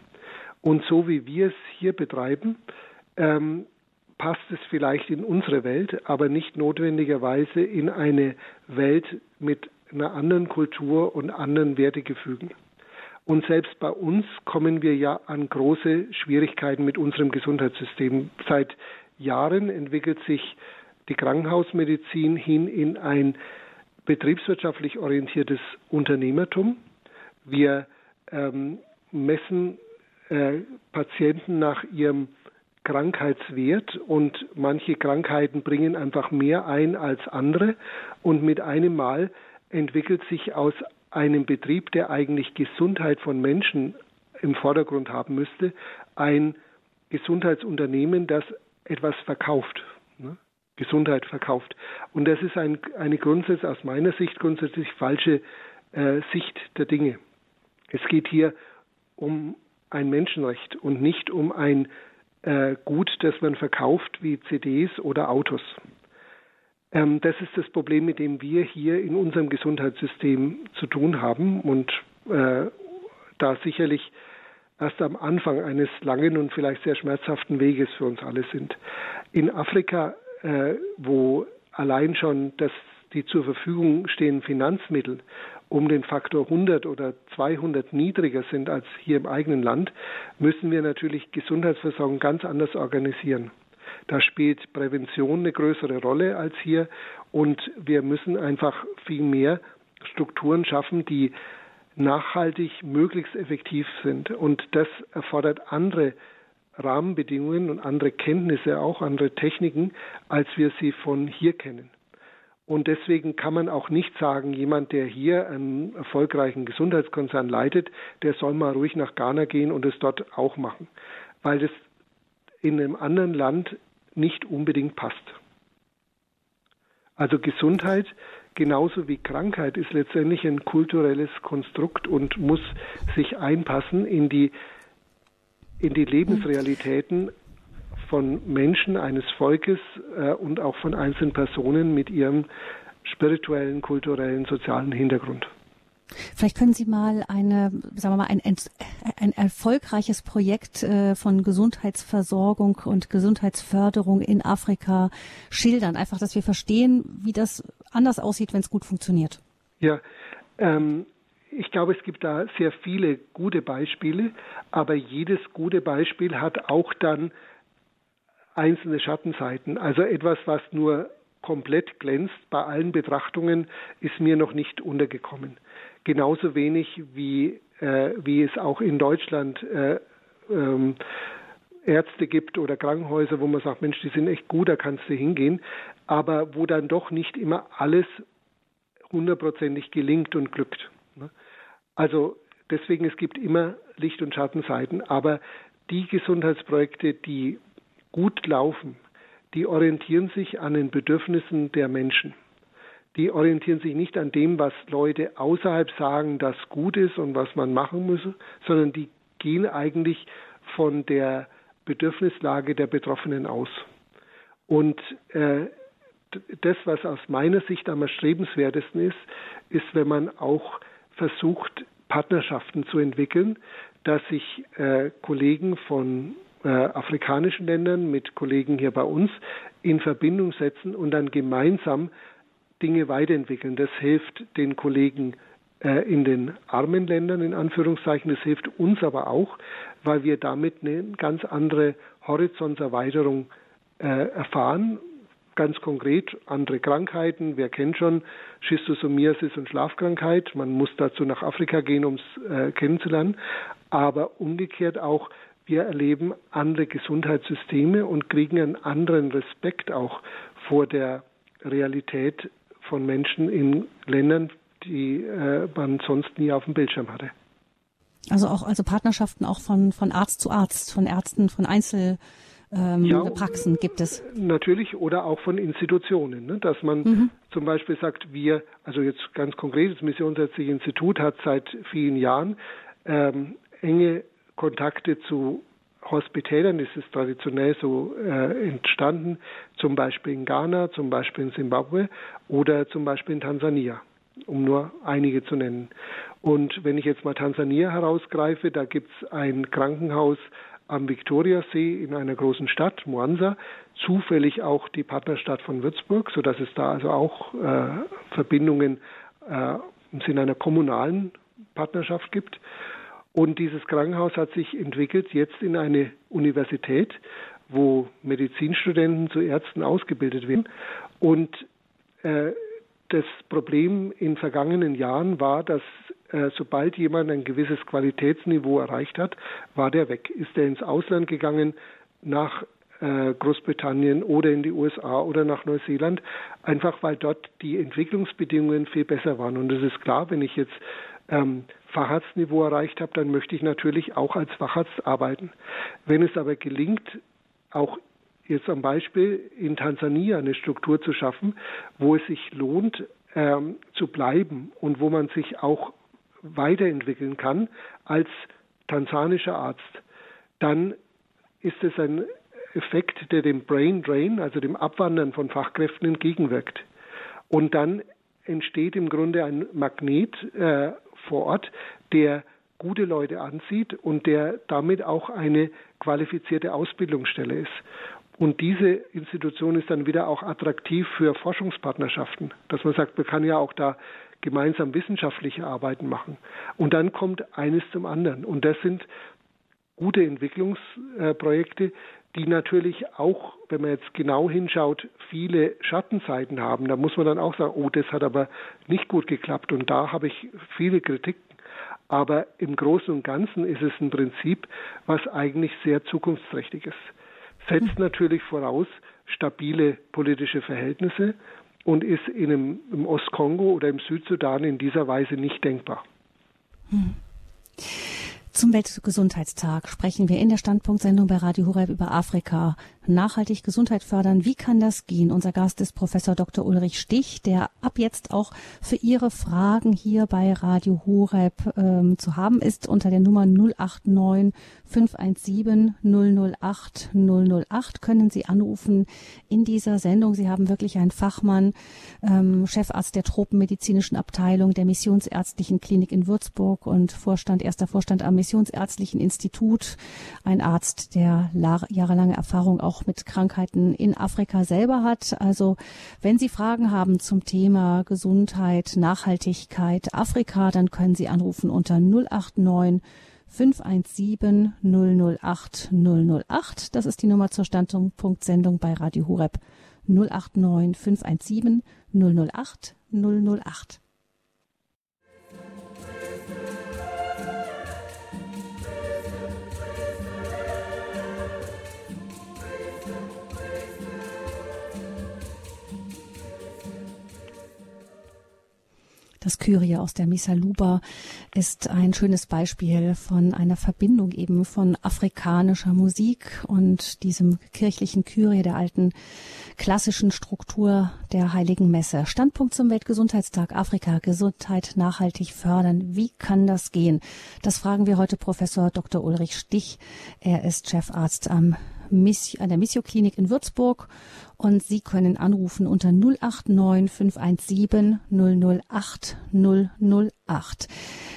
Und so wie wir es hier betreiben, ähm, passt es vielleicht in unsere Welt, aber nicht notwendigerweise in eine Welt mit einer anderen Kultur und anderen Wertegefügen. Und selbst bei uns kommen wir ja an große Schwierigkeiten mit unserem Gesundheitssystem. Seit Jahren entwickelt sich die Krankenhausmedizin hin in ein betriebswirtschaftlich orientiertes Unternehmertum. Wir ähm, messen äh, Patienten nach ihrem Krankheitswert und manche Krankheiten bringen einfach mehr ein als andere und mit einem Mal entwickelt sich aus einem Betrieb, der eigentlich Gesundheit von Menschen im Vordergrund haben müsste, ein Gesundheitsunternehmen, das etwas verkauft, ne? Gesundheit verkauft. Und das ist ein, eine grundsätzlich aus meiner Sicht grundsätzlich falsche äh, Sicht der Dinge. Es geht hier um ein Menschenrecht und nicht um ein äh, Gut, das man verkauft wie CDs oder Autos. Ähm, das ist das Problem, mit dem wir hier in unserem Gesundheitssystem zu tun haben und äh, da sicherlich erst am Anfang eines langen und vielleicht sehr schmerzhaften Weges für uns alle sind. In Afrika, äh, wo allein schon das, die zur Verfügung stehenden Finanzmittel um den Faktor 100 oder 200 niedriger sind als hier im eigenen Land, müssen wir natürlich Gesundheitsversorgung ganz anders organisieren. Da spielt Prävention eine größere Rolle als hier und wir müssen einfach viel mehr Strukturen schaffen, die nachhaltig möglichst effektiv sind. Und das erfordert andere Rahmenbedingungen und andere Kenntnisse, auch andere Techniken, als wir sie von hier kennen. Und deswegen kann man auch nicht sagen, jemand, der hier einen erfolgreichen Gesundheitskonzern leitet, der soll mal ruhig nach Ghana gehen und es dort auch machen, weil das in einem anderen Land nicht unbedingt passt. Also Gesundheit genauso wie Krankheit ist letztendlich ein kulturelles Konstrukt und muss sich einpassen in die, in die Lebensrealitäten von Menschen, eines Volkes äh, und auch von einzelnen Personen mit ihrem spirituellen, kulturellen, sozialen Hintergrund.
Vielleicht können Sie mal eine, sagen wir mal, ein, ein erfolgreiches Projekt äh, von Gesundheitsversorgung und Gesundheitsförderung in Afrika schildern. Einfach, dass wir verstehen, wie das anders aussieht, wenn es gut funktioniert.
Ja, ähm, ich glaube, es gibt da sehr viele gute Beispiele, aber jedes gute Beispiel hat auch dann einzelne Schattenseiten. Also etwas, was nur komplett glänzt bei allen Betrachtungen, ist mir noch nicht untergekommen. Genauso wenig wie, äh, wie es auch in Deutschland äh, ähm, Ärzte gibt oder Krankenhäuser, wo man sagt, Mensch, die sind echt gut, da kannst du hingehen, aber wo dann doch nicht immer alles hundertprozentig gelingt und glückt. Ne? Also deswegen, es gibt immer Licht- und Schattenseiten, aber die Gesundheitsprojekte, die gut laufen, die orientieren sich an den Bedürfnissen der Menschen. Die orientieren sich nicht an dem, was Leute außerhalb sagen, das gut ist und was man machen muss, sondern die gehen eigentlich von der Bedürfnislage der Betroffenen aus. Und äh, das, was aus meiner Sicht am erstrebenswertesten ist, ist, wenn man auch versucht, Partnerschaften zu entwickeln, dass sich äh, Kollegen von äh, afrikanischen Ländern mit Kollegen hier bei uns in Verbindung setzen und dann gemeinsam Dinge weiterentwickeln. Das hilft den Kollegen äh, in den armen Ländern in Anführungszeichen. Das hilft uns aber auch, weil wir damit eine ganz andere Horizontserweiterung äh, erfahren. Ganz konkret andere Krankheiten. Wer kennt schon Schistosomiasis und Schlafkrankheit? Man muss dazu nach Afrika gehen, um es äh, kennenzulernen. Aber umgekehrt auch wir erleben andere Gesundheitssysteme und kriegen einen anderen Respekt auch vor der Realität von Menschen in Ländern, die äh, man sonst nie auf dem Bildschirm hatte.
Also auch also Partnerschaften auch von von Arzt zu Arzt, von Ärzten, von Einzel ähm, ja, Praxen gibt es.
Natürlich oder auch von Institutionen, ne? dass man mhm. zum Beispiel sagt, wir, also jetzt ganz konkret, das Missionsärztliche Institut hat seit vielen Jahren ähm, enge Kontakte zu Hospitälern, ist traditionell so äh, entstanden, zum Beispiel in Ghana, zum Beispiel in Simbabwe oder zum Beispiel in Tansania, um nur einige zu nennen. Und wenn ich jetzt mal Tansania herausgreife, da gibt es ein Krankenhaus am Viktoriasee in einer großen Stadt, Mwanza, zufällig auch die Partnerstadt von Würzburg, sodass es da also auch äh, Verbindungen äh, im Sinne einer kommunalen Partnerschaft gibt. Und dieses Krankenhaus hat sich entwickelt jetzt in eine Universität, wo Medizinstudenten zu Ärzten ausgebildet werden. Und äh, das Problem in vergangenen Jahren war, dass äh, sobald jemand ein gewisses Qualitätsniveau erreicht hat, war der weg. Ist er ins Ausland gegangen, nach äh, Großbritannien oder in die USA oder nach Neuseeland, einfach weil dort die Entwicklungsbedingungen viel besser waren. Und es ist klar, wenn ich jetzt ähm, Facharztniveau erreicht habe, dann möchte ich natürlich auch als Facharzt arbeiten. Wenn es aber gelingt, auch jetzt am Beispiel in Tansania eine Struktur zu schaffen, wo es sich lohnt, ähm, zu bleiben und wo man sich auch weiterentwickeln kann als tansanischer Arzt, dann ist es ein Effekt, der dem Brain Drain, also dem Abwandern von Fachkräften entgegenwirkt. Und dann entsteht im Grunde ein Magnet äh, vor Ort, der gute Leute anzieht und der damit auch eine qualifizierte Ausbildungsstelle ist. Und diese Institution ist dann wieder auch attraktiv für Forschungspartnerschaften, dass man sagt, man kann ja auch da gemeinsam wissenschaftliche Arbeiten machen. Und dann kommt eines zum anderen. Und das sind gute Entwicklungsprojekte, die natürlich auch, wenn man jetzt genau hinschaut, viele Schattenseiten haben. Da muss man dann auch sagen, oh, das hat aber nicht gut geklappt und da habe ich viele Kritiken. Aber im Großen und Ganzen ist es ein Prinzip, was eigentlich sehr zukunftsträchtig ist. Setzt natürlich voraus stabile politische Verhältnisse und ist in einem, im Ostkongo oder im Südsudan in dieser Weise nicht denkbar. Hm.
Zum Weltgesundheitstag sprechen wir in der Standpunktsendung bei Radio Horeb über Afrika. Nachhaltig Gesundheit fördern, wie kann das gehen? Unser Gast ist Professor Dr. Ulrich Stich, der ab jetzt auch für Ihre Fragen hier bei Radio Horeb ähm, zu haben ist unter der Nummer 089 517 008 008 können Sie anrufen in dieser Sendung. Sie haben wirklich einen Fachmann, ähm, Chefarzt der Tropenmedizinischen Abteilung der Missionsärztlichen Klinik in Würzburg und Vorstand, erster Vorstand am Missionsärztlichen Institut, ein Arzt, der jahrelange Erfahrung auch mit Krankheiten in Afrika selber hat. Also wenn Sie Fragen haben zum Thema Gesundheit, Nachhaltigkeit, Afrika, dann können Sie anrufen unter 089 517 008 008. Das ist die Nummer zur Standpunktsendung bei Radio Horeb 089 517 008 008. Das Kyrie aus der Misaluba ist ein schönes Beispiel von einer Verbindung eben von afrikanischer Musik und diesem kirchlichen Kyrie der alten klassischen Struktur der Heiligen Messe. Standpunkt zum Weltgesundheitstag Afrika, Gesundheit nachhaltig fördern. Wie kann das gehen? Das fragen wir heute Professor Dr. Ulrich Stich. Er ist Chefarzt am an der Missio-Klinik in Würzburg und Sie können anrufen unter 089 517 008 008.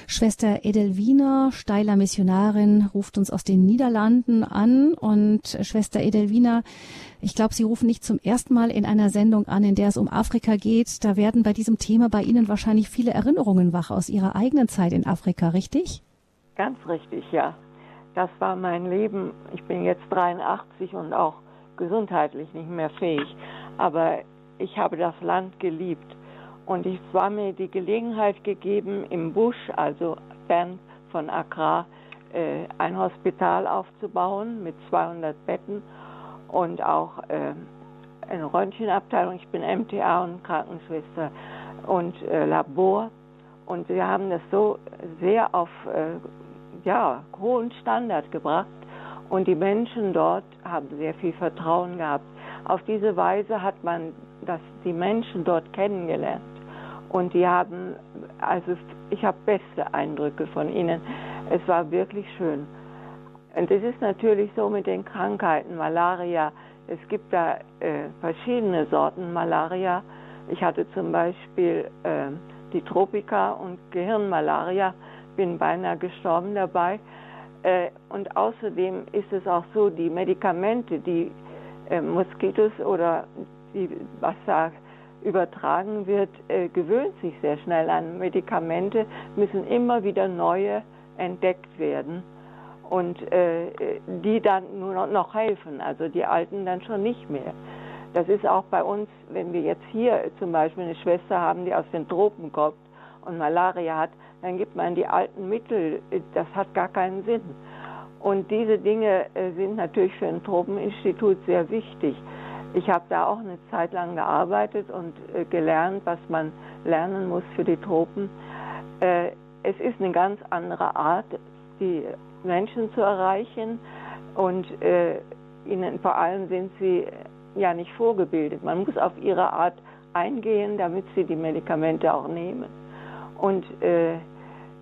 Schwester Edelwina, steiler Missionarin, ruft uns aus den Niederlanden an und Schwester Edelwina, ich glaube, Sie rufen nicht zum ersten Mal in einer Sendung an, in der es um Afrika geht. Da werden bei diesem Thema bei Ihnen wahrscheinlich viele Erinnerungen wach aus Ihrer eigenen Zeit in Afrika, richtig?
Ganz richtig, ja. Das war mein Leben. Ich bin jetzt 83 und auch gesundheitlich nicht mehr fähig. Aber ich habe das Land geliebt. Und es war mir die Gelegenheit gegeben, im Busch, also fern von Accra, äh, ein Hospital aufzubauen mit 200 Betten und auch äh, eine Röntgenabteilung. Ich bin MTA und Krankenschwester und äh, Labor. Und wir haben das so sehr auf ja, hohen Standard gebracht, und die Menschen dort haben sehr viel Vertrauen gehabt. Auf diese Weise hat man das, die Menschen dort kennengelernt. Und die haben, also ich habe beste Eindrücke von ihnen. Es war wirklich schön. Und es ist natürlich so mit den Krankheiten, Malaria. Es gibt da äh, verschiedene Sorten Malaria. Ich hatte zum Beispiel äh, die Tropika und Gehirnmalaria, bin beinahe gestorben dabei. Äh, und außerdem ist es auch so, die Medikamente, die äh, Moskitos oder die, was da übertragen wird, äh, gewöhnt sich sehr schnell an Medikamente, müssen immer wieder neue entdeckt werden und die dann nur noch helfen, also die alten dann schon nicht mehr. Das ist auch bei uns, wenn wir jetzt hier zum Beispiel eine Schwester haben, die aus den Tropen kommt und Malaria hat, dann gibt man die alten Mittel. Das hat gar keinen Sinn. Und diese Dinge äh, sind natürlich für ein Tropeninstitut sehr wichtig. Ich habe da auch eine Zeit lang gearbeitet und äh, gelernt, was man lernen muss für die Tropen. Äh, es ist eine ganz andere Art, die Menschen zu erreichen und ihnen vor allem sind sie ja nicht vorgebildet. Man muss auf ihre Art eingehen, damit sie die Medikamente auch nehmen. Und äh,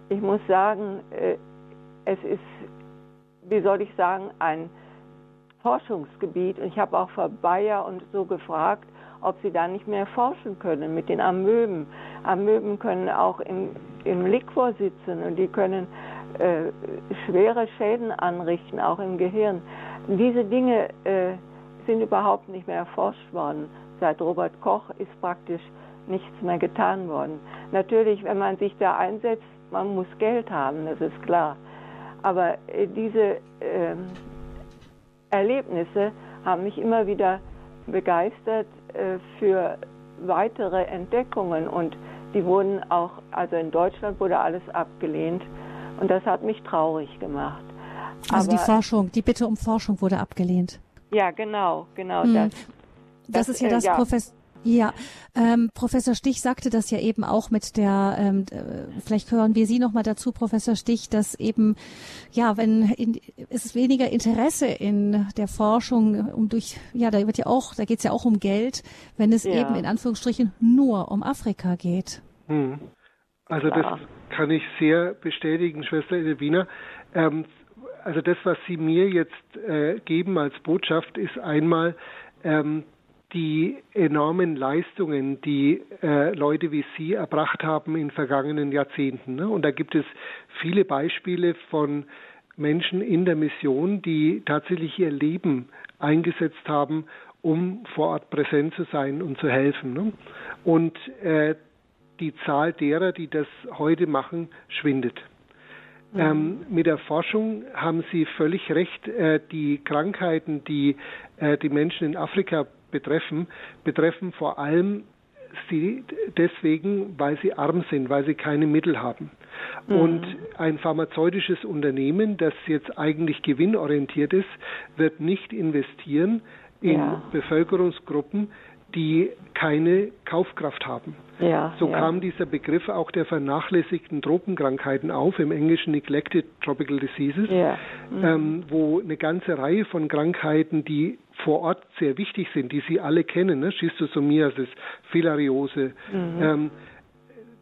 ich muss sagen, äh, es ist, wie soll ich sagen, ein Forschungsgebiet. Und ich habe auch vor Bayer und so gefragt, ob sie da nicht mehr forschen können mit den Amöben. Amöben können auch im, im Liquor sitzen und die können äh, schwere Schäden anrichten, auch im Gehirn. Diese Dinge äh, sind überhaupt nicht mehr erforscht worden. Seit Robert Koch ist praktisch nichts mehr getan worden. Natürlich, wenn man sich da einsetzt, man muss Geld haben, das ist klar. Aber äh, diese äh, Erlebnisse haben mich immer wieder begeistert äh, für weitere Entdeckungen und die wurden auch, also in Deutschland wurde alles abgelehnt und das hat mich traurig gemacht.
Also Aber, die Forschung, die Bitte um Forschung wurde abgelehnt.
Ja, genau, genau.
Hm. Das, das, das, ist ja das, äh, ja. Professor. Ja, ähm, Professor Stich sagte das ja eben auch mit der, ähm, äh, vielleicht hören wir Sie noch mal dazu, Professor Stich, dass eben, ja, wenn in, ist es weniger Interesse in der Forschung, um durch, ja, da wird ja auch, da geht es ja auch um Geld, wenn es ja. eben in Anführungsstrichen nur um Afrika geht. Hm.
Also das kann ich sehr bestätigen, Schwester Edwina. Ähm, also das, was Sie mir jetzt äh, geben als Botschaft, ist einmal ähm, die enormen Leistungen, die äh, Leute wie Sie erbracht haben in vergangenen Jahrzehnten. Ne? Und da gibt es viele Beispiele von Menschen in der Mission, die tatsächlich ihr Leben eingesetzt haben, um vor Ort präsent zu sein und zu helfen. Ne? Und äh, die Zahl derer, die das heute machen, schwindet. Mhm. Ähm, mit der Forschung haben Sie völlig recht. Äh, die Krankheiten, die äh, die Menschen in Afrika betreffen, betreffen vor allem sie deswegen, weil sie arm sind, weil sie keine Mittel haben. Mhm. Und ein pharmazeutisches Unternehmen, das jetzt eigentlich gewinnorientiert ist, wird nicht investieren in ja. Bevölkerungsgruppen, die keine Kaufkraft haben. Ja, so ja. kam dieser Begriff auch der vernachlässigten Tropenkrankheiten auf, im Englischen Neglected Tropical Diseases, ja. mhm. ähm, wo eine ganze Reihe von Krankheiten, die vor Ort sehr wichtig sind, die Sie alle kennen, ne? Schistosomiasis, Filariose, mhm. ähm,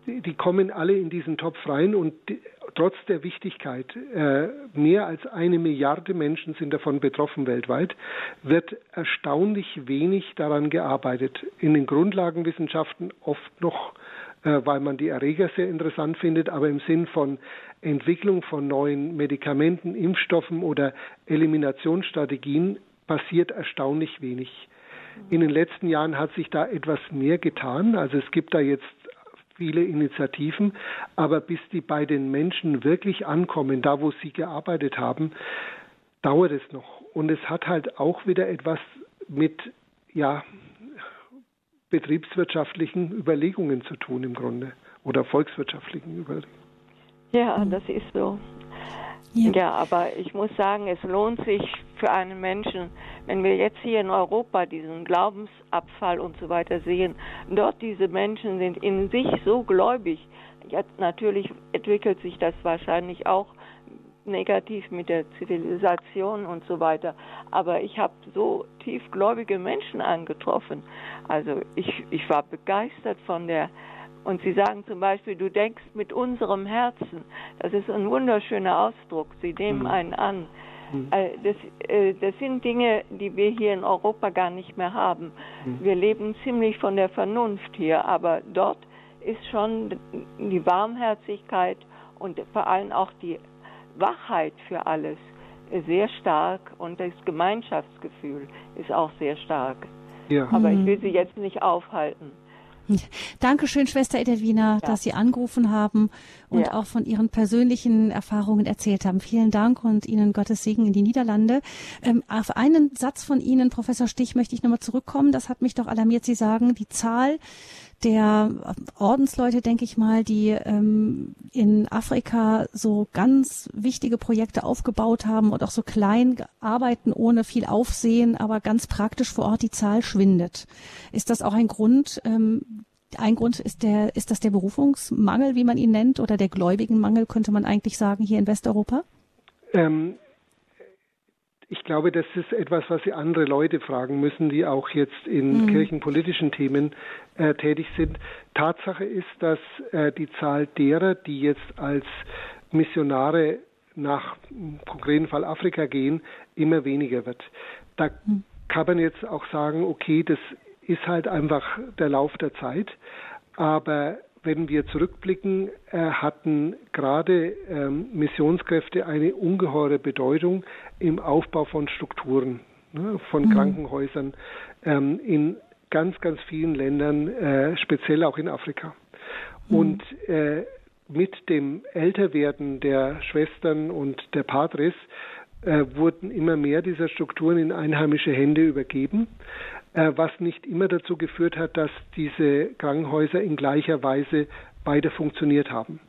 die, die, kommen alle in diesen Topf rein und die, trotz der Wichtigkeit, äh, mehr als eine Milliarde Menschen sind davon betroffen weltweit, wird erstaunlich wenig daran gearbeitet. In den Grundlagenwissenschaften oft noch, äh, weil man die Erreger sehr interessant findet, aber im Sinn von Entwicklung von neuen Medikamenten, Impfstoffen oder Eliminationsstrategien passiert erstaunlich wenig. In den letzten Jahren hat sich da etwas mehr getan. Also es gibt da jetzt viele Initiativen, aber bis die bei den Menschen wirklich ankommen, da wo sie gearbeitet haben, dauert es noch. Und es hat halt auch wieder etwas mit, ja, betriebswirtschaftlichen Überlegungen zu tun im Grunde oder volkswirtschaftlichen Überlegungen.
Ja, das ist so. Ja. ja, aber ich muss sagen, es lohnt sich für einen Menschen, wenn wir jetzt hier in Europa diesen Glaubensabfall und so weiter sehen, dort diese Menschen sind in sich so gläubig. Jetzt natürlich entwickelt sich das wahrscheinlich auch negativ mit der Zivilisation und so weiter. Aber ich habe so tiefgläubige Menschen angetroffen. Also ich, ich war begeistert von der und Sie sagen zum Beispiel, du denkst mit unserem Herzen. Das ist ein wunderschöner Ausdruck. Sie nehmen mhm. einen an. Mhm. Das, äh, das, sind Dinge, die wir hier in Europa gar nicht mehr haben. Mhm. Wir leben ziemlich von der Vernunft hier, aber dort ist schon die Warmherzigkeit und vor allem auch die Wachheit für alles sehr stark und das Gemeinschaftsgefühl ist auch sehr stark. Ja. Aber ich will Sie jetzt nicht aufhalten.
Dankeschön, Schwester Edelwina, ja. dass Sie angerufen haben und ja. auch von Ihren persönlichen Erfahrungen erzählt haben. Vielen Dank und Ihnen Gottes Segen in die Niederlande. Ähm, auf einen Satz von Ihnen, Professor Stich, möchte ich nochmal zurückkommen. Das hat mich doch alarmiert. Sie sagen, die Zahl der Ordensleute, denke ich mal, die ähm, in Afrika so ganz wichtige Projekte aufgebaut haben und auch so klein arbeiten, ohne viel Aufsehen, aber ganz praktisch vor Ort die Zahl schwindet. Ist das auch ein Grund, ähm, ein Grund ist der, ist das der Berufungsmangel, wie man ihn nennt, oder der Gläubigenmangel, könnte man eigentlich sagen, hier in Westeuropa? Ähm,
ich glaube, das ist etwas, was Sie andere Leute fragen müssen, die auch jetzt in mhm. kirchenpolitischen Themen äh, tätig sind. Tatsache ist, dass äh, die Zahl derer, die jetzt als Missionare nach im konkreten Fall Afrika gehen, immer weniger wird. Da mhm. kann man jetzt auch sagen, okay, das ist halt einfach der Lauf der Zeit. Aber wenn wir zurückblicken, äh, hatten gerade ähm, Missionskräfte eine ungeheure Bedeutung im Aufbau von Strukturen, ne, von mhm. Krankenhäusern, ähm, in ganz, ganz vielen Ländern, äh, speziell auch in Afrika. Mhm. Und äh, mit dem Älterwerden der Schwestern und der Padres äh, wurden immer mehr dieser Strukturen in einheimische Hände übergeben, was nicht immer dazu geführt hat, dass diese Krankenhäuser in gleicher Weise weiter funktioniert haben.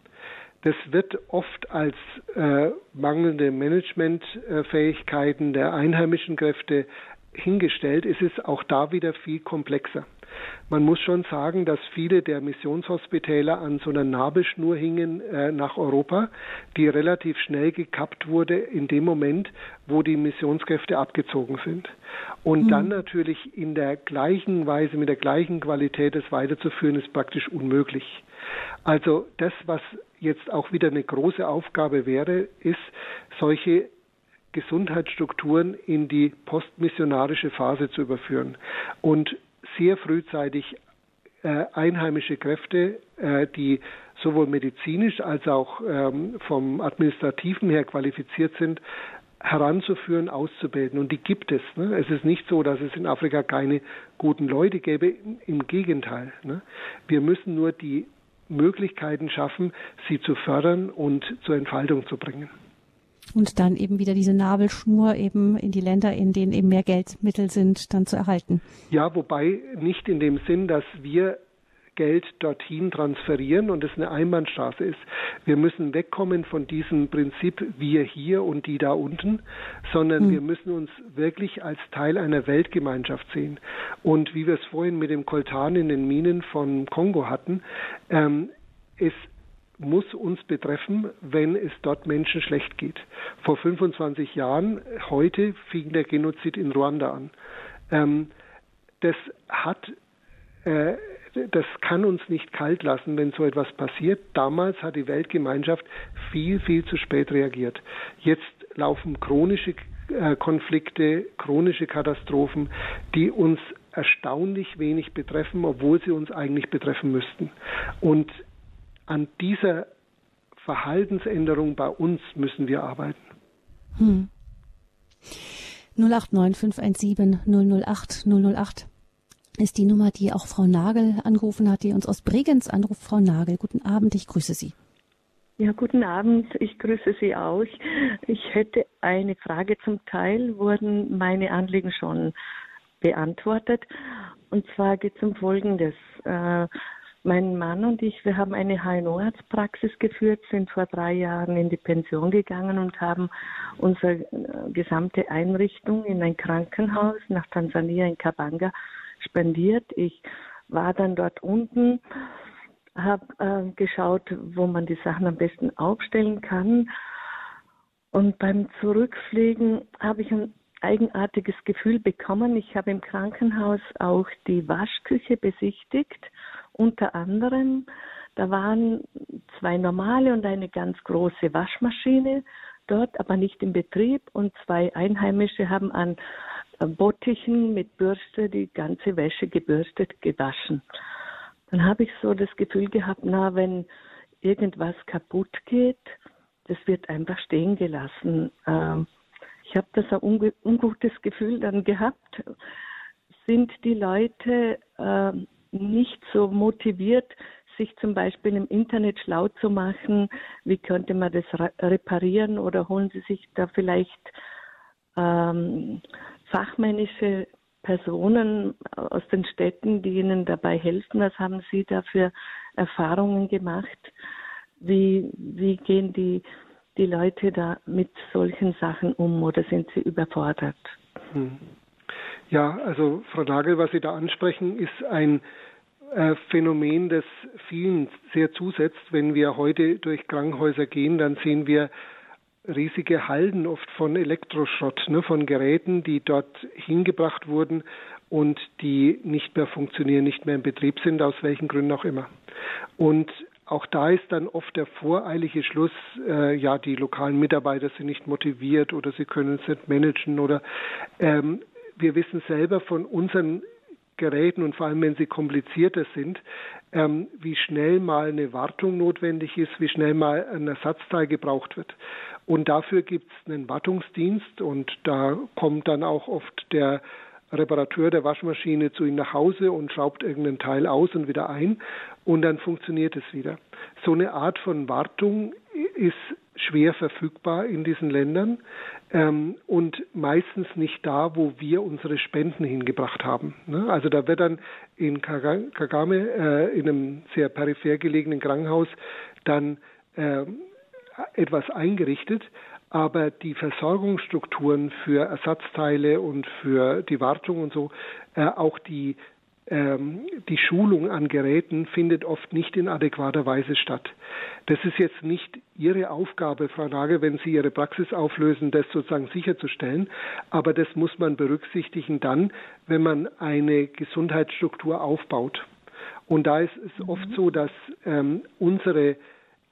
Das wird oft als äh, mangelnde Managementfähigkeiten der einheimischen Kräfte hingestellt. Es ist auch da wieder viel komplexer. Man muss schon sagen, dass viele der Missionshospitäler an so einer Nabelschnur hingen äh, nach Europa, die relativ schnell gekappt wurde in dem Moment, wo die Missionskräfte abgezogen sind. Und mhm. dann natürlich in der gleichen Weise, mit der gleichen Qualität es weiterzuführen, ist praktisch unmöglich. Also das, was jetzt auch wieder eine große Aufgabe wäre, ist, solche Gesundheitsstrukturen in die postmissionarische Phase zu überführen und sehr frühzeitig äh, einheimische Kräfte, äh, die sowohl medizinisch als auch ähm, vom administrativen her qualifiziert sind, heranzuführen, auszubilden. Und die gibt es. Ne? Es ist nicht so, dass es in Afrika keine guten Leute gäbe. Im Gegenteil. Ne? Wir müssen nur die Möglichkeiten schaffen, sie zu fördern und zur Entfaltung zu bringen.
Und dann eben wieder diese Nabelschnur eben in die Länder, in denen eben mehr Geldmittel sind, dann zu erhalten.
Ja, wobei nicht in dem Sinn, dass wir Geld dorthin transferieren und es eine Einbahnstraße ist. Wir müssen wegkommen von diesem Prinzip wir hier und die da unten, sondern hm. wir müssen uns wirklich als Teil einer Weltgemeinschaft sehen. Und wie wir es vorhin mit dem Koltan in den Minen von Kongo hatten, ähm, es muss uns betreffen, wenn es dort Menschen schlecht geht. Vor 25 Jahren, heute fing der Genozid in Ruanda an. Ähm, das hat äh, das kann uns nicht kalt lassen, wenn so etwas passiert. Damals hat die Weltgemeinschaft viel, viel zu spät reagiert. Jetzt laufen chronische äh, Konflikte, chronische Katastrophen, die uns erstaunlich wenig betreffen, obwohl sie uns eigentlich betreffen müssten. Und an dieser Verhaltensänderung bei uns müssen wir arbeiten. Hm.
089 517 008 008 ist die Nummer, die auch Frau Nagel angerufen hat, die uns aus Bregenz anruft. Frau Nagel, guten Abend, ich grüße Sie.
Ja, guten Abend, ich grüße Sie auch. Ich hätte eine Frage. Zum Teil wurden meine Anliegen schon beantwortet. Und zwar geht es um Folgendes. Mein Mann und ich, wir haben eine HNO-Arztpraxis geführt, sind vor drei Jahren in die Pension gegangen und haben unsere äh, gesamte Einrichtung in ein Krankenhaus nach Tansania in Kabanga spendiert. Ich war dann dort unten, habe äh, geschaut, wo man die Sachen am besten aufstellen kann. Und beim Zurückfliegen habe ich ein eigenartiges Gefühl bekommen. Ich habe im Krankenhaus auch die Waschküche besichtigt, unter anderem. Da waren zwei normale und eine ganz große Waschmaschine dort, aber nicht im Betrieb. Und zwei Einheimische haben an Bottichen mit Bürste die ganze Wäsche gebürstet, gewaschen. Dann habe ich so das Gefühl gehabt, na, wenn irgendwas kaputt geht, das wird einfach stehen gelassen. Ähm, ich habe das ein ungutes Gefühl dann gehabt. Sind die Leute äh, nicht so motiviert, sich zum Beispiel im Internet schlau zu machen, wie könnte man das reparieren oder holen sie sich da vielleicht ähm, fachmännische Personen aus den Städten, die Ihnen dabei helfen? Was haben Sie da für Erfahrungen gemacht? Wie, wie gehen die, die Leute da mit solchen Sachen um oder sind sie überfordert? Hm.
Ja, also Frau Nagel, was Sie da ansprechen, ist ein Phänomen, das vielen sehr zusetzt. Wenn wir heute durch Krankenhäuser gehen, dann sehen wir riesige Halden oft von Elektroschrott, ne, von Geräten, die dort hingebracht wurden und die nicht mehr funktionieren, nicht mehr in Betrieb sind, aus welchen Gründen auch immer. Und auch da ist dann oft der voreilige Schluss, äh, ja, die lokalen Mitarbeiter sind nicht motiviert oder sie können es nicht managen oder ähm, wir wissen selber von unseren Geräten und vor allem, wenn sie komplizierter sind, ähm, wie schnell mal eine Wartung notwendig ist, wie schnell mal ein Ersatzteil gebraucht wird. Und dafür gibt es einen Wartungsdienst und da kommt dann auch oft der Reparateur der Waschmaschine zu Ihnen nach Hause und schraubt irgendeinen Teil aus und wieder ein und dann funktioniert es wieder. So eine Art von Wartung ist schwer verfügbar in diesen Ländern ähm, und meistens nicht da, wo wir unsere Spenden hingebracht haben. Ne? Also da wird dann in Kagame, äh, in einem sehr peripher gelegenen Krankenhaus, dann äh, etwas eingerichtet, aber die Versorgungsstrukturen für Ersatzteile und für die Wartung und so, äh, auch die die Schulung an Geräten findet oft nicht in adäquater Weise statt. Das ist jetzt nicht Ihre Aufgabe, Frau Nagel, wenn Sie Ihre Praxis auflösen, das sozusagen sicherzustellen, aber das muss man berücksichtigen dann, wenn man eine Gesundheitsstruktur aufbaut. Und da ist es oft so, dass ähm, unsere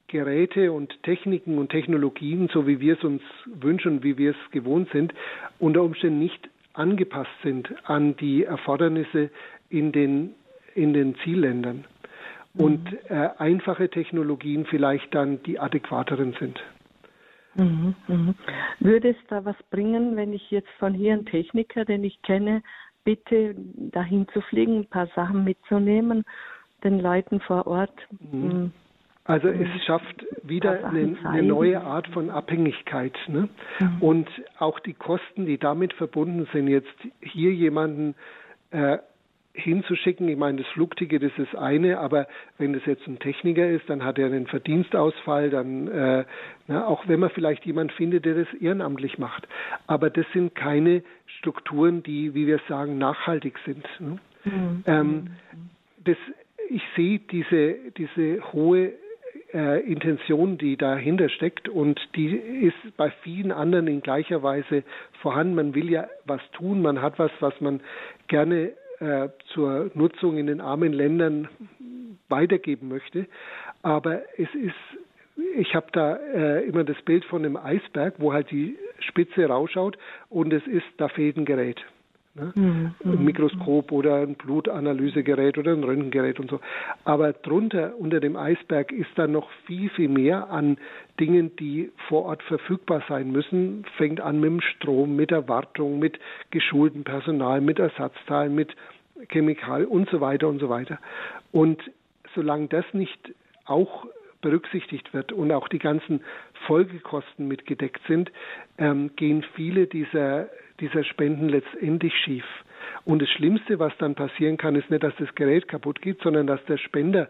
Geräte und Techniken und Technologien, so wie wir es uns wünschen, wie wir es gewohnt sind, unter Umständen nicht angepasst sind an die Erfordernisse in den, in den Zielländern. Und mhm. äh, einfache Technologien vielleicht dann die adäquateren sind.
Mhm, mhm. Würde es da was bringen, wenn ich jetzt von hier einen Techniker, den ich kenne, bitte dahin zu fliegen, ein paar Sachen mitzunehmen, den Leuten vor Ort?
Mhm. Hm, also es schafft wieder eine, eine, neue Art von Abhängigkeit. Ne? Mhm. Und auch die Kosten, die damit verbunden sind, jetzt hier jemanden äh, hinzuschicken. Ich meine, das Flugticket ist das eine, aber wenn es jetzt ein Techniker ist, dann hat er einen Verdienstausfall, dann äh, na, auch wenn man vielleicht jemand findet, der das ehrenamtlich macht. Aber das sind keine Strukturen, die, wie wir sagen, nachhaltig sind. Ne? Mhm. Ähm, das, ich sehe diese, diese hohe äh, Intention, die dahinter steckt und die ist bei vielen anderen in gleicher Weise vorhanden. Man will ja was tun, man hat was, was man gerne äh, zur Nutzung in den armen Ländern weitergeben möchte. Aber es ist, ich habe da äh, immer das Bild von einem Eisberg, wo halt die Spitze rausschaut und es ist, da fehlt ein Gerät. Ne? Mhm. Ein Mikroskop oder ein Blutanalysegerät oder ein Röntgengerät und so. Aber drunter, unter dem Eisberg, ist dann noch viel, viel mehr an Dingen, die vor Ort verfügbar sein müssen. Fängt an mit dem Strom, mit der Wartung, mit geschultem Personal, mit Ersatzteilen, mit Chemikal und so weiter und so weiter. Und solange das nicht auch berücksichtigt wird und auch die ganzen Folgekosten mitgedeckt sind, ähm, gehen viele dieser dieser Spenden letztendlich schief. Und das Schlimmste, was dann passieren kann, ist nicht, dass das Gerät kaputt geht, sondern dass der Spender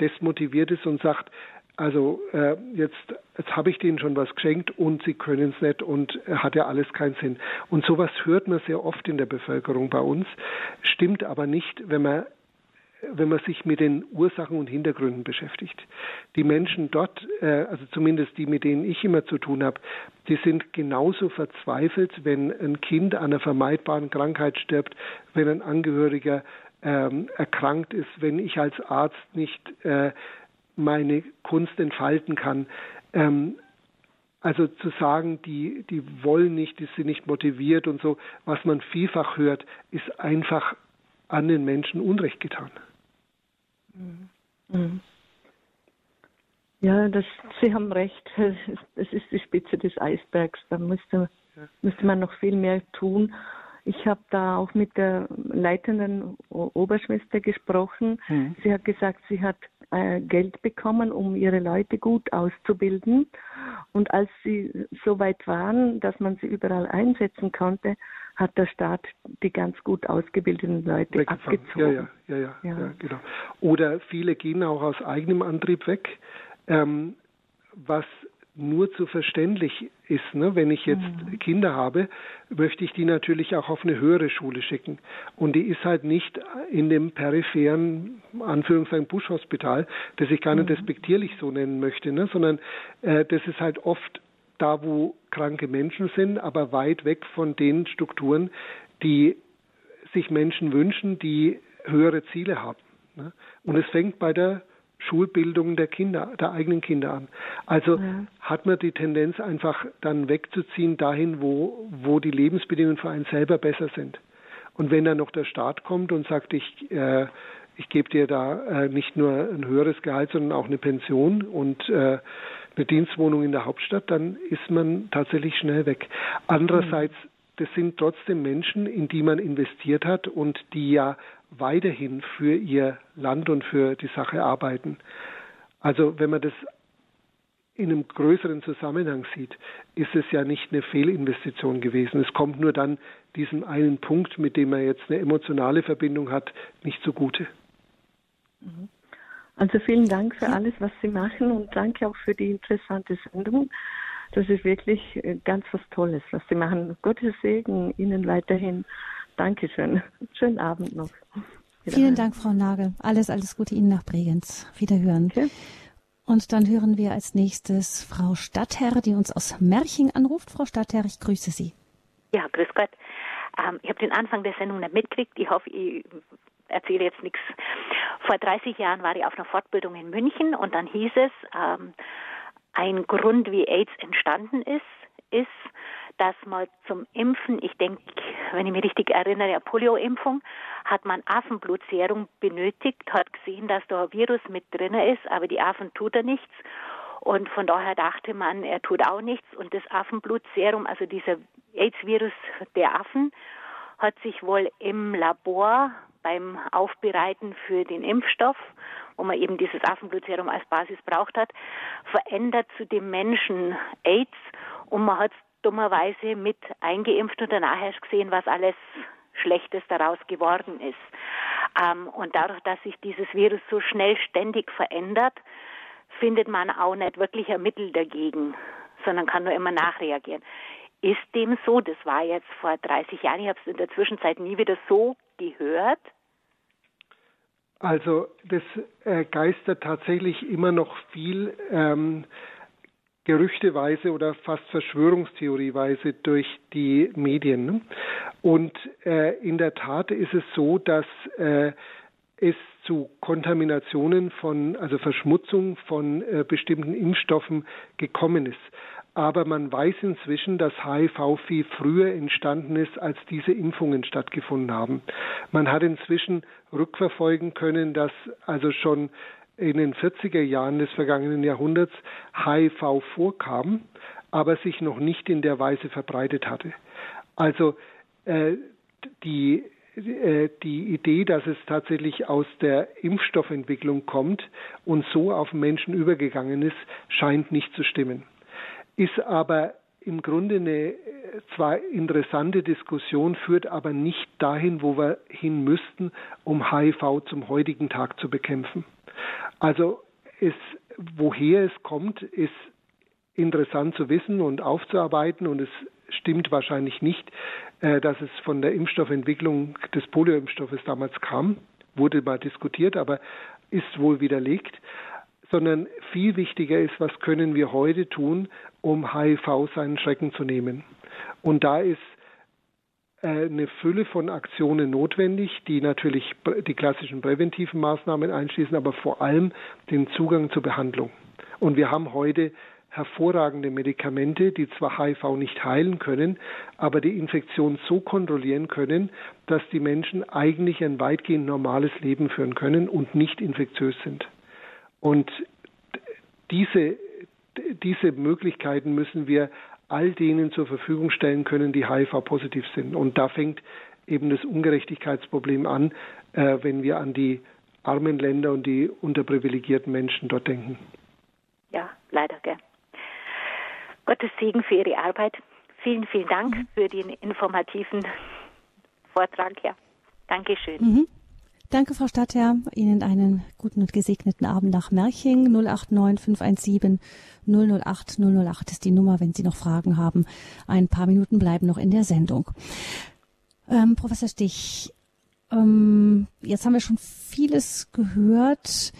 desmotiviert ist und sagt, also äh, jetzt, jetzt habe ich denen schon was geschenkt und sie können es nicht und hat ja alles keinen Sinn. Und sowas hört man sehr oft in der Bevölkerung bei uns, stimmt aber nicht, wenn man wenn man sich mit den Ursachen und Hintergründen beschäftigt. Die Menschen dort, äh, also zumindest die, mit denen ich immer zu tun habe, die sind genauso verzweifelt, wenn ein Kind an einer vermeidbaren Krankheit stirbt, wenn ein Angehöriger ähm, erkrankt ist, wenn ich als Arzt nicht äh, meine Kunst entfalten kann. Ähm, also zu sagen, die, die wollen nicht, die sind nicht motiviert und so, was man vielfach hört, ist einfach an den Menschen Unrecht getan.
Mhm. Ja, das, Sie haben recht. Es ist die Spitze des Eisbergs. Da müsste, müsste man noch viel mehr tun. Ich habe da auch mit der leitenden Oberschwester gesprochen. Mhm. Sie hat gesagt, sie hat äh, Geld bekommen, um ihre Leute gut auszubilden. Und als sie so weit waren, dass man sie überall einsetzen konnte, hat der Staat die ganz gut ausgebildeten Leute abgezogen.
Ja ja, ja, ja, ja, genau. Oder viele gehen auch aus eigenem Antrieb weg, ähm, was nur zu verständlich ist. Ne? Wenn ich jetzt mhm. Kinder habe, möchte ich die natürlich auch auf eine höhere Schule schicken. Und die ist halt nicht in dem peripheren, Anführungszeichen, Buschhospital, das ich gar nicht mhm. respektierlich so nennen möchte, ne? sondern äh, das ist halt oft da, wo kranke Menschen sind, aber weit weg von den Strukturen, die sich Menschen wünschen, die höhere Ziele haben. Ne? Und es fängt bei der Schulbildung der Kinder, der eigenen Kinder an. Also ja. hat man die Tendenz einfach dann wegzuziehen dahin, wo, wo die Lebensbedingungen für einen selber besser sind. Und wenn dann noch der Staat kommt und sagt, ich, äh, ich gebe dir da äh, nicht nur ein höheres Gehalt, sondern auch eine Pension und äh, eine Dienstwohnung in der Hauptstadt, dann ist man tatsächlich schnell weg. Andererseits das sind trotzdem Menschen, in die man investiert hat und die ja weiterhin für ihr Land und für die Sache arbeiten. Also wenn man das in einem größeren Zusammenhang sieht, ist es ja nicht eine Fehlinvestition gewesen. Es kommt nur dann diesem einen Punkt, mit dem man jetzt eine emotionale Verbindung hat, nicht zugute.
Mhm. Also vielen Dank für alles, was Sie machen und danke auch für die interessante Sendung. Das ist wirklich äh, ganz was Tolles, was Sie machen. Gottes Segen Ihnen weiterhin. Dankeschön. Schönen Abend noch.
Vielen Dank, Frau Nagel. Alles, alles Gute Ihnen nach Bregenz. Wiederhören. Okay. Und dann hören wir als nächstes Frau Stadtherr, die uns aus Märching anruft. Frau Stadtherr, ich grüße Sie.
Ja, grüß Gott. Ähm, ich habe den Anfang der Sendung nicht mitgekriegt. Ich hoffe, ich erzähle jetzt nichts. Vor 30 Jahren war ich auf einer Fortbildung in München und dann hieß es, ähm, ein Grund, wie AIDS entstanden ist, ist, dass man zum Impfen, ich denke, wenn ich mich richtig erinnere, der Polio-Impfung, hat man Affenblutserum benötigt, hat gesehen, dass da ein Virus mit drin ist, aber die Affen tut er nichts. Und von daher dachte man, er tut auch nichts. Und das Affenblutserum, also dieser AIDS-Virus der Affen, hat sich wohl im Labor beim Aufbereiten für den Impfstoff, wo man eben dieses Affenblutserum als Basis braucht hat, verändert zu dem Menschen AIDS und man hat es dummerweise mit eingeimpft und danach erst gesehen, was alles Schlechtes daraus geworden ist. Ähm, und dadurch, dass sich dieses Virus so schnell ständig verändert, findet man auch nicht wirklich ein Mittel dagegen, sondern kann nur immer nachreagieren. Ist dem so? Das war jetzt vor 30 Jahren. Ich habe es in der Zwischenzeit nie wieder so gehört.
Also das äh, geistert tatsächlich immer noch viel ähm, gerüchteweise oder fast Verschwörungstheorieweise durch die Medien. Ne? Und äh, in der Tat ist es so, dass äh, es zu Kontaminationen von, also Verschmutzung von äh, bestimmten Impfstoffen gekommen ist. Aber man weiß inzwischen, dass HIV viel früher entstanden ist, als diese Impfungen stattgefunden haben. Man hat inzwischen rückverfolgen können, dass also schon in den 40er Jahren des vergangenen Jahrhunderts HIV vorkam, aber sich noch nicht in der Weise verbreitet hatte. Also äh, die äh, die Idee, dass es tatsächlich aus der Impfstoffentwicklung kommt und so auf Menschen übergegangen ist, scheint nicht zu stimmen ist aber im Grunde eine äh, zwar interessante Diskussion, führt aber nicht dahin, wo wir hin müssten, um HIV zum heutigen Tag zu bekämpfen. Also es, woher es kommt, ist interessant zu wissen und aufzuarbeiten und es stimmt wahrscheinlich nicht, äh, dass es von der Impfstoffentwicklung des Polioimpfstoffes damals kam, wurde mal diskutiert, aber ist wohl widerlegt sondern viel wichtiger ist, was können wir heute tun, um HIV seinen Schrecken zu nehmen. Und da ist äh, eine Fülle von Aktionen notwendig, die natürlich die klassischen präventiven Maßnahmen einschließen, aber vor allem den Zugang zur Behandlung. Und wir haben heute hervorragende Medikamente, die zwar HIV nicht heilen können, aber die Infektion so kontrollieren können, dass die Menschen eigentlich ein weitgehend normales Leben führen können und nicht infektiös sind. Und diese, diese Möglichkeiten müssen wir all denen zur Verfügung stellen können, die HIV-positiv sind. Und da fängt eben das Ungerechtigkeitsproblem an, äh, wenn wir an die armen Länder und die unterprivilegierten Menschen dort denken.
Ja, leider, gell. Gottes Segen für Ihre Arbeit. Vielen, vielen Dank mhm. für den informativen Vortrag. Ja, Dankeschön. Mhm.
Danke, Frau Stadtherr. Ihnen einen guten und gesegneten Abend nach Merching. 089 517 008 008 ist die Nummer, wenn Sie noch Fragen haben. Ein paar Minuten bleiben noch in der Sendung. Ähm, Professor Stich, ähm, jetzt haben wir schon vieles gehört.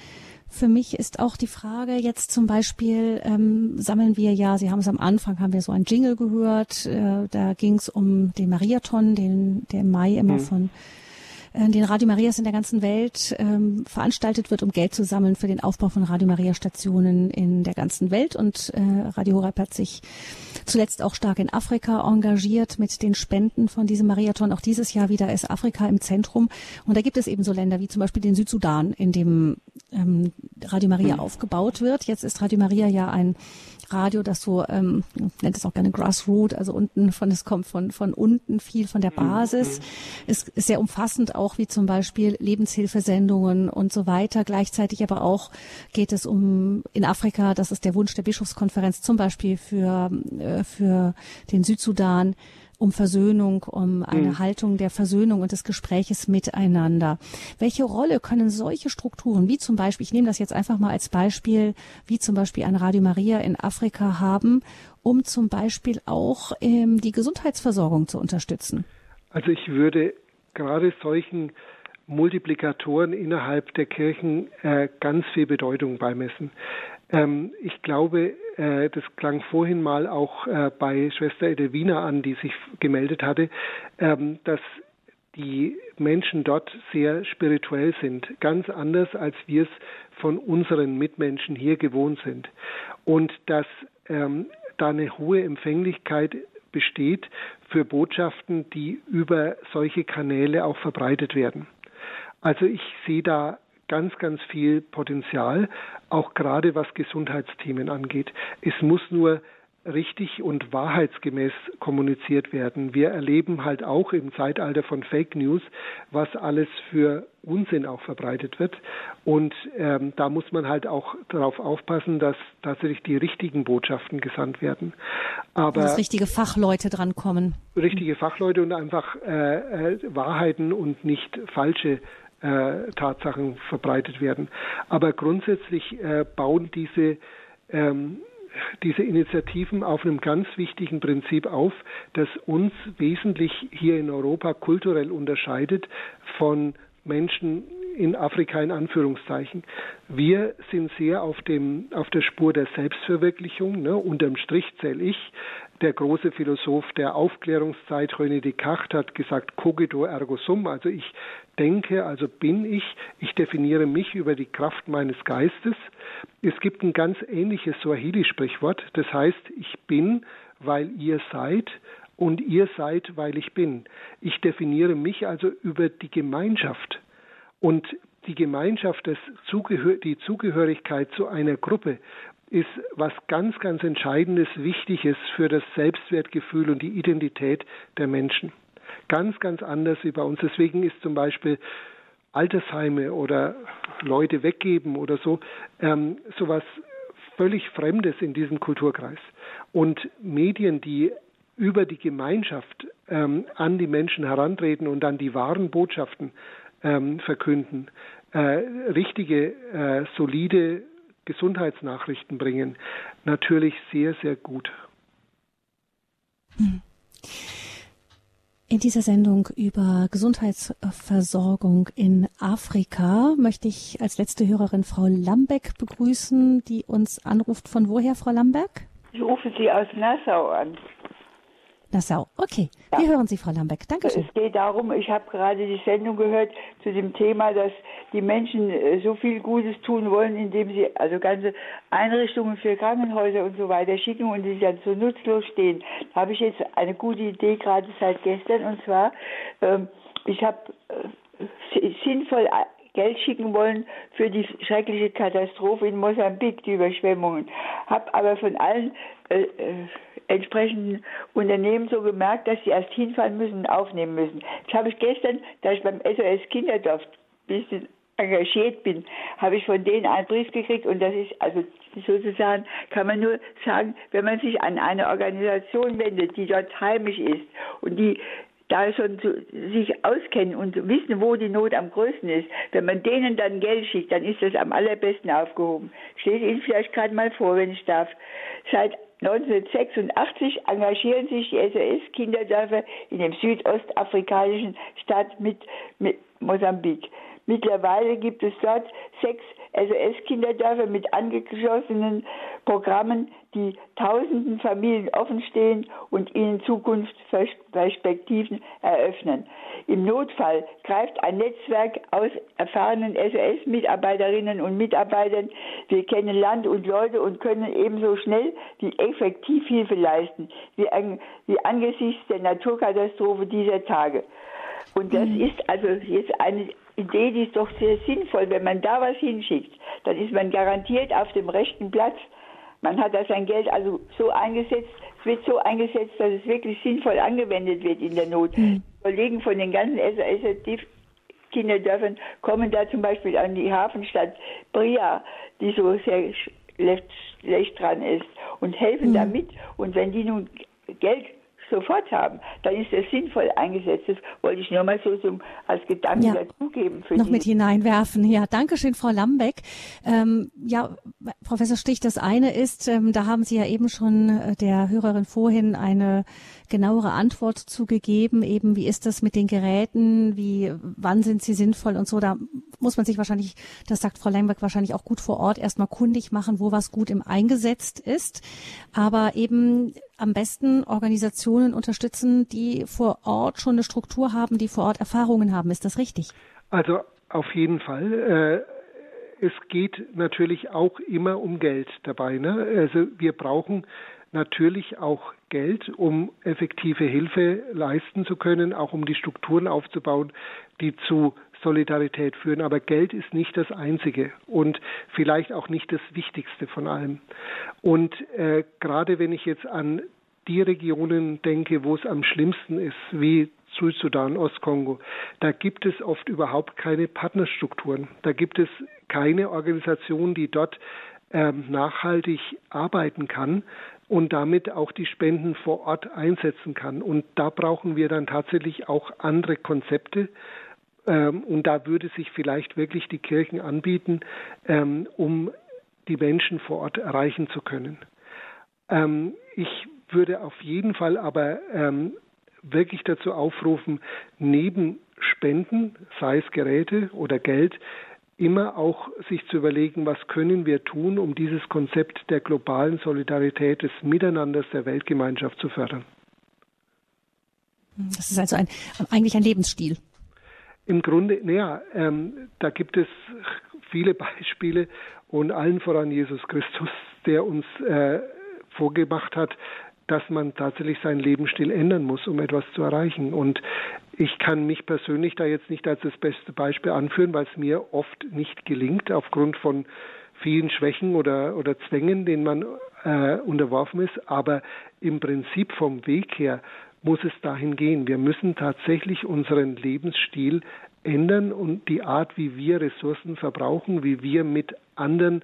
Für mich ist auch die Frage jetzt zum Beispiel, ähm, sammeln wir ja, Sie haben es am Anfang, haben wir so ein Jingle gehört, äh, da ging es um den Mariathon, den, der im Mai immer mhm. von den Radio Marias in der ganzen Welt ähm, veranstaltet wird, um Geld zu sammeln für den Aufbau von Radio Maria Stationen in der ganzen Welt. Und äh, Radio Horeb hat sich zuletzt auch stark in Afrika engagiert mit den Spenden von diesem Mariathon. Auch dieses Jahr wieder ist Afrika im Zentrum. Und da gibt es eben so Länder wie zum Beispiel den Südsudan, in dem ähm, Radio Maria mhm. aufgebaut wird. Jetzt ist Radio Maria ja ein Radio, das so, ähm, nennt es auch gerne Grassroot, also unten von, es kommt von, von unten viel von der mhm. Basis. Mhm. Es ist sehr umfassend auch, wie zum Beispiel Lebenshilfesendungen und so weiter. Gleichzeitig aber auch geht es um in Afrika, das ist der Wunsch der Bischofskonferenz zum Beispiel für, äh, für den Südsudan, um Versöhnung, um eine mhm. Haltung der Versöhnung und des Gespräches miteinander. Welche Rolle können solche Strukturen, wie zum Beispiel, ich nehme das jetzt einfach mal als Beispiel, wie zum Beispiel ein Radio Maria in Afrika haben, um zum Beispiel auch ähm, die Gesundheitsversorgung zu unterstützen?
Also ich würde gerade solchen Multiplikatoren innerhalb der Kirchen äh, ganz viel Bedeutung beimessen. Ähm, ich glaube, äh, das klang vorhin mal auch äh, bei Schwester Edelwina an, die sich gemeldet hatte, ähm, dass die Menschen dort sehr spirituell sind, ganz anders als wir es von unseren Mitmenschen hier gewohnt sind. Und dass ähm, da eine hohe Empfänglichkeit besteht für Botschaften, die über solche Kanäle auch verbreitet werden. Also ich sehe da ganz, ganz viel Potenzial, auch gerade was Gesundheitsthemen angeht. Es muss nur richtig und wahrheitsgemäß kommuniziert werden. Wir erleben halt auch im Zeitalter von Fake News, was alles für Unsinn auch verbreitet wird. Und ähm, da muss man halt auch darauf aufpassen, dass tatsächlich die richtigen Botschaften gesandt werden.
Aber dass richtige Fachleute drankommen.
Richtige Fachleute und einfach äh, äh, Wahrheiten und nicht falsche äh, Tatsachen verbreitet werden. Aber grundsätzlich äh, bauen diese ähm, diese Initiativen auf einem ganz wichtigen Prinzip auf, das uns wesentlich hier in Europa kulturell unterscheidet von Menschen in Afrika in Anführungszeichen. Wir sind sehr auf dem auf der Spur der Selbstverwirklichung. Ne? Unterm Strich zähle ich. Der große Philosoph der Aufklärungszeit René Descartes hat gesagt cogito ergo sum, also ich denke, also bin ich, ich definiere mich über die Kraft meines Geistes. Es gibt ein ganz ähnliches Swahili-Sprichwort, das heißt, ich bin, weil ihr seid und ihr seid, weil ich bin. Ich definiere mich also über die Gemeinschaft. Und die Gemeinschaft, das Zugehör die Zugehörigkeit zu einer Gruppe ist was ganz, ganz Entscheidendes, Wichtiges für das Selbstwertgefühl und die Identität der Menschen. Ganz, ganz anders wie bei uns. Deswegen ist zum Beispiel Altersheime oder Leute weggeben oder so ähm, sowas völlig Fremdes in diesem Kulturkreis. Und Medien, die über die Gemeinschaft ähm, an die Menschen herantreten und dann die wahren Botschaften ähm, verkünden, äh, richtige, äh, solide Gesundheitsnachrichten bringen, natürlich sehr, sehr gut.
In dieser Sendung über Gesundheitsversorgung in Afrika möchte ich als letzte Hörerin Frau Lambeck begrüßen, die uns anruft. Von woher, Frau Lambeck?
Ich rufe Sie aus Nassau an.
Nassau. Okay, ja. wir hören Sie, Frau Lambeck. Dankeschön.
Es geht darum, ich habe gerade die Sendung gehört zu dem Thema, dass die Menschen äh, so viel Gutes tun wollen, indem sie also ganze Einrichtungen für Krankenhäuser und so weiter schicken und die dann so nutzlos stehen. Da habe ich jetzt eine gute Idee gerade seit gestern und zwar, ähm, ich habe äh, sinnvoll Geld schicken wollen für die schreckliche Katastrophe in Mosambik, die Überschwemmungen. Habe aber von allen äh, äh, entsprechenden Unternehmen so gemerkt, dass sie erst hinfahren müssen und aufnehmen müssen. Das habe ich gestern, da ich beim SOS Kinderdorf ein bisschen engagiert bin, habe ich von denen einen Brief gekriegt und das ist also sozusagen, kann man nur sagen, wenn man sich an eine Organisation wendet, die dort heimisch ist und die da schon zu, sich auskennen und wissen, wo die Not am größten ist, wenn man denen dann Geld schickt, dann ist das am allerbesten aufgehoben. Ich lese Ihnen vielleicht gerade mal vor, wenn ich darf. Seit 1986 engagieren sich die SOS-Kinderdörfer in dem südostafrikanischen Staat mit, mit Mosambik. Mittlerweile gibt es dort sechs SOS-Kinderdörfer mit angeschlossenen Programmen, die tausenden Familien offenstehen und ihnen Zukunftsperspektiven eröffnen. Im Notfall greift ein Netzwerk aus erfahrenen SOS-Mitarbeiterinnen und Mitarbeitern. Wir kennen Land und Leute und können ebenso schnell wie effektiv Hilfe leisten, wie, an, wie angesichts der Naturkatastrophe dieser Tage. Und das mhm. ist also jetzt eine Idee, die ist doch sehr sinnvoll. Wenn man da was hinschickt, dann ist man garantiert auf dem rechten Platz. Man hat da sein Geld also so eingesetzt, es wird so eingesetzt, dass es wirklich sinnvoll angewendet wird in der Not. Mhm. Kollegen von den ganzen SOS-Kinderdörfern kommen da zum Beispiel an die Hafenstadt Bria, die so sehr schlecht dran ist und helfen mhm. da mit. Und wenn die nun Geld sofort haben, dann ist das sinnvoll eingesetzt. Das wollte ich nur mal so, so als Gedanken ja. dazugeben.
Noch die. mit hineinwerfen. Ja, danke schön, Frau Lambeck. Ähm, ja, Professor Stich, das eine ist, ähm, da haben Sie ja eben schon äh, der Hörerin vorhin eine genauere Antwort zugegeben, eben wie ist das mit den Geräten, wie, wann sind sie sinnvoll und so. Da muss man sich wahrscheinlich, das sagt Frau Lambeck, wahrscheinlich auch gut vor Ort erstmal kundig machen, wo was gut im eingesetzt ist. Aber eben am besten Organisationen unterstützen, die vor Ort schon eine Struktur haben, die vor Ort Erfahrungen haben. Ist das richtig?
Also auf jeden Fall. Äh, es geht natürlich auch immer um Geld dabei. Ne? Also wir brauchen natürlich auch Geld, um effektive Hilfe leisten zu können, auch um die Strukturen aufzubauen, die zu Solidarität führen. Aber Geld ist nicht das Einzige und vielleicht auch nicht das Wichtigste von allem. Und äh, gerade wenn ich jetzt an die Regionen denke, wo es am schlimmsten ist, wie Südsudan, Ostkongo, da gibt es oft überhaupt keine Partnerstrukturen. Da gibt es keine Organisation, die dort nachhaltig arbeiten kann und damit auch die Spenden vor Ort einsetzen kann. Und da brauchen wir dann tatsächlich auch andere Konzepte, ähm, und da würde sich vielleicht wirklich die Kirchen anbieten, ähm, um die Menschen vor Ort erreichen zu können. Ähm, ich würde auf jeden Fall aber ähm, wirklich dazu aufrufen, neben Spenden, sei es Geräte oder Geld, immer auch sich zu überlegen, was können wir tun, um dieses Konzept der globalen Solidarität, des Miteinanders der Weltgemeinschaft zu fördern.
Das ist also ein, eigentlich ein Lebensstil.
Im Grunde, naja, ähm, da gibt es viele Beispiele und allen voran Jesus Christus, der uns äh, vorgemacht hat, dass man tatsächlich seinen Lebensstil ändern muss, um etwas zu erreichen. Und ich kann mich persönlich da jetzt nicht als das beste Beispiel anführen, weil es mir oft nicht gelingt, aufgrund von vielen Schwächen oder, oder Zwängen, denen man äh, unterworfen ist. Aber im Prinzip vom Weg her muss es dahin gehen. Wir müssen tatsächlich unseren Lebensstil ändern und die Art, wie wir Ressourcen verbrauchen, wie wir mit anderen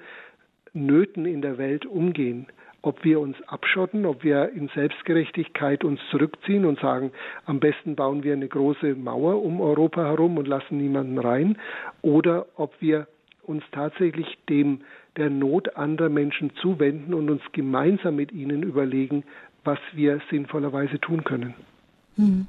Nöten in der Welt umgehen. Ob wir uns abschotten, ob wir in Selbstgerechtigkeit uns zurückziehen und sagen, am besten bauen wir eine große Mauer um Europa herum und lassen niemanden rein, oder ob wir uns tatsächlich dem der Not anderer Menschen zuwenden und uns gemeinsam mit ihnen überlegen, was wir sinnvollerweise tun können.
Hm.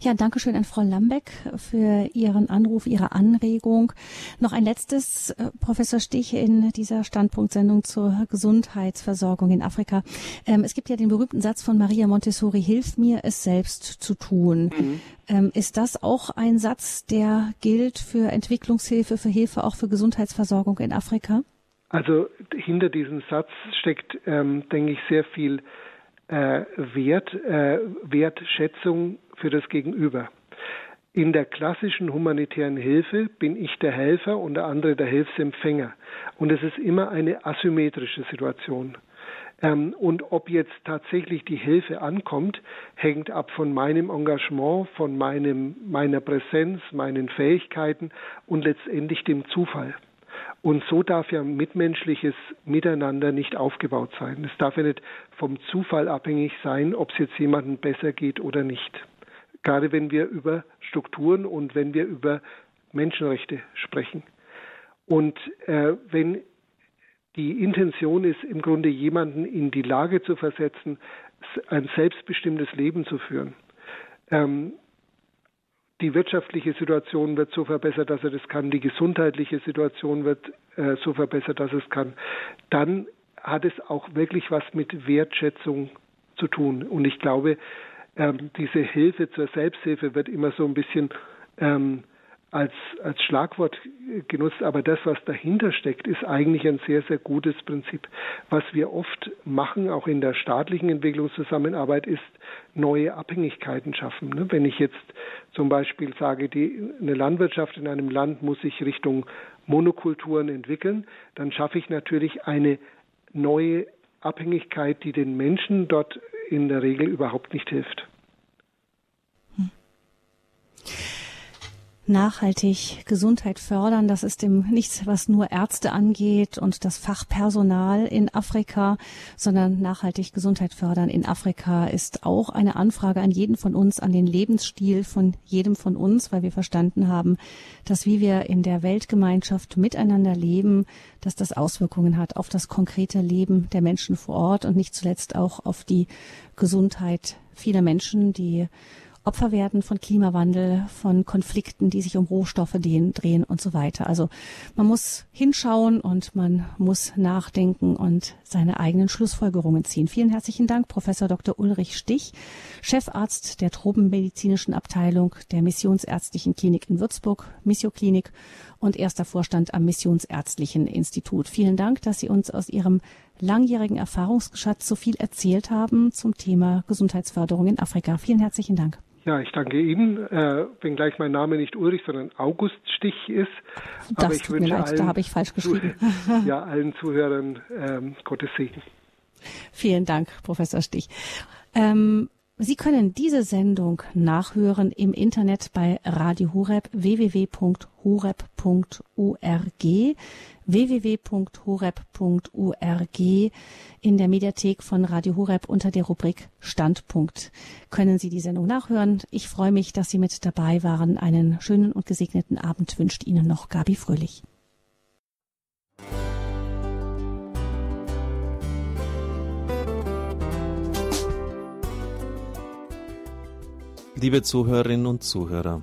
Ja, danke schön an Frau Lambeck für Ihren Anruf, Ihre Anregung. Noch ein letztes, äh, Professor Stich, in dieser Standpunktsendung zur Gesundheitsversorgung in Afrika. Ähm, es gibt ja den berühmten Satz von Maria Montessori, hilf mir, es selbst zu tun. Mhm. Ähm, ist das auch ein Satz, der gilt für Entwicklungshilfe, für Hilfe auch für Gesundheitsversorgung in Afrika?
Also hinter diesem Satz steckt, ähm, denke ich, sehr viel äh, Wert, äh, Wertschätzung für das Gegenüber. In der klassischen humanitären Hilfe bin ich der Helfer und der andere der Hilfsempfänger. Und es ist immer eine asymmetrische Situation. Ähm, und ob jetzt tatsächlich die Hilfe ankommt, hängt ab von meinem Engagement, von meinem, meiner Präsenz, meinen Fähigkeiten und letztendlich dem Zufall. Und so darf ja mitmenschliches Miteinander nicht aufgebaut sein. Es darf ja nicht vom Zufall abhängig sein, ob es jetzt jemandem besser geht oder nicht. Gerade wenn wir über Strukturen und wenn wir über Menschenrechte sprechen. Und äh, wenn die Intention ist, im Grunde jemanden in die Lage zu versetzen, ein selbstbestimmtes Leben zu führen, ähm, die wirtschaftliche Situation wird so verbessert, dass er das kann, die gesundheitliche Situation wird äh, so verbessert, dass es kann, dann hat es auch wirklich was mit Wertschätzung zu tun. Und ich glaube, ähm, diese Hilfe zur Selbsthilfe wird immer so ein bisschen ähm, als, als Schlagwort genutzt, aber das, was dahinter steckt, ist eigentlich ein sehr, sehr gutes Prinzip. Was wir oft machen, auch in der staatlichen Entwicklungszusammenarbeit, ist neue Abhängigkeiten schaffen. Ne? Wenn ich jetzt zum Beispiel sage, die, eine Landwirtschaft in einem Land muss sich Richtung Monokulturen entwickeln, dann schaffe ich natürlich eine neue Abhängigkeit, die den Menschen dort in der Regel überhaupt nicht hilft.
Nachhaltig Gesundheit fördern. Das ist eben nichts, was nur Ärzte angeht und das Fachpersonal in Afrika, sondern nachhaltig Gesundheit fördern in Afrika ist auch eine Anfrage an jeden von uns, an den Lebensstil von jedem von uns, weil wir verstanden haben, dass wie wir in der Weltgemeinschaft miteinander leben, dass das Auswirkungen hat auf das konkrete Leben der Menschen vor Ort und nicht zuletzt auch auf die Gesundheit vieler Menschen, die Opfer werden von Klimawandel, von Konflikten, die sich um Rohstoffe drehen und so weiter. Also man muss hinschauen und man muss nachdenken und seine eigenen Schlussfolgerungen ziehen. Vielen herzlichen Dank, Professor Dr. Ulrich Stich, Chefarzt der Tropenmedizinischen Abteilung der Missionsärztlichen Klinik in Würzburg, Missioklinik und erster Vorstand am Missionsärztlichen Institut. Vielen Dank, dass Sie uns aus Ihrem langjährigen Erfahrungsschatz so viel erzählt haben zum Thema Gesundheitsförderung in Afrika. Vielen herzlichen Dank.
Ja, ich danke Ihnen, äh, wenngleich mein Name nicht Ulrich, sondern August Stich ist.
Das Aber ich tut mir leid, allen, da habe ich falsch geschrieben.
ja, allen Zuhörern ähm, Gottes Segen.
Vielen Dank, Professor Stich. Ähm, Sie können diese Sendung nachhören im Internet bei Radio Horeb www.horeb.org www.horeb.org in der Mediathek von Radio Horeb unter der Rubrik Standpunkt können Sie die Sendung nachhören. Ich freue mich, dass Sie mit dabei waren. Einen schönen und gesegneten Abend wünscht Ihnen noch Gabi Fröhlich.
Liebe Zuhörerinnen und Zuhörer,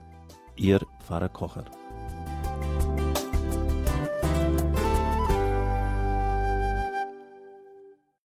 Ihr Pfarrer Kocher.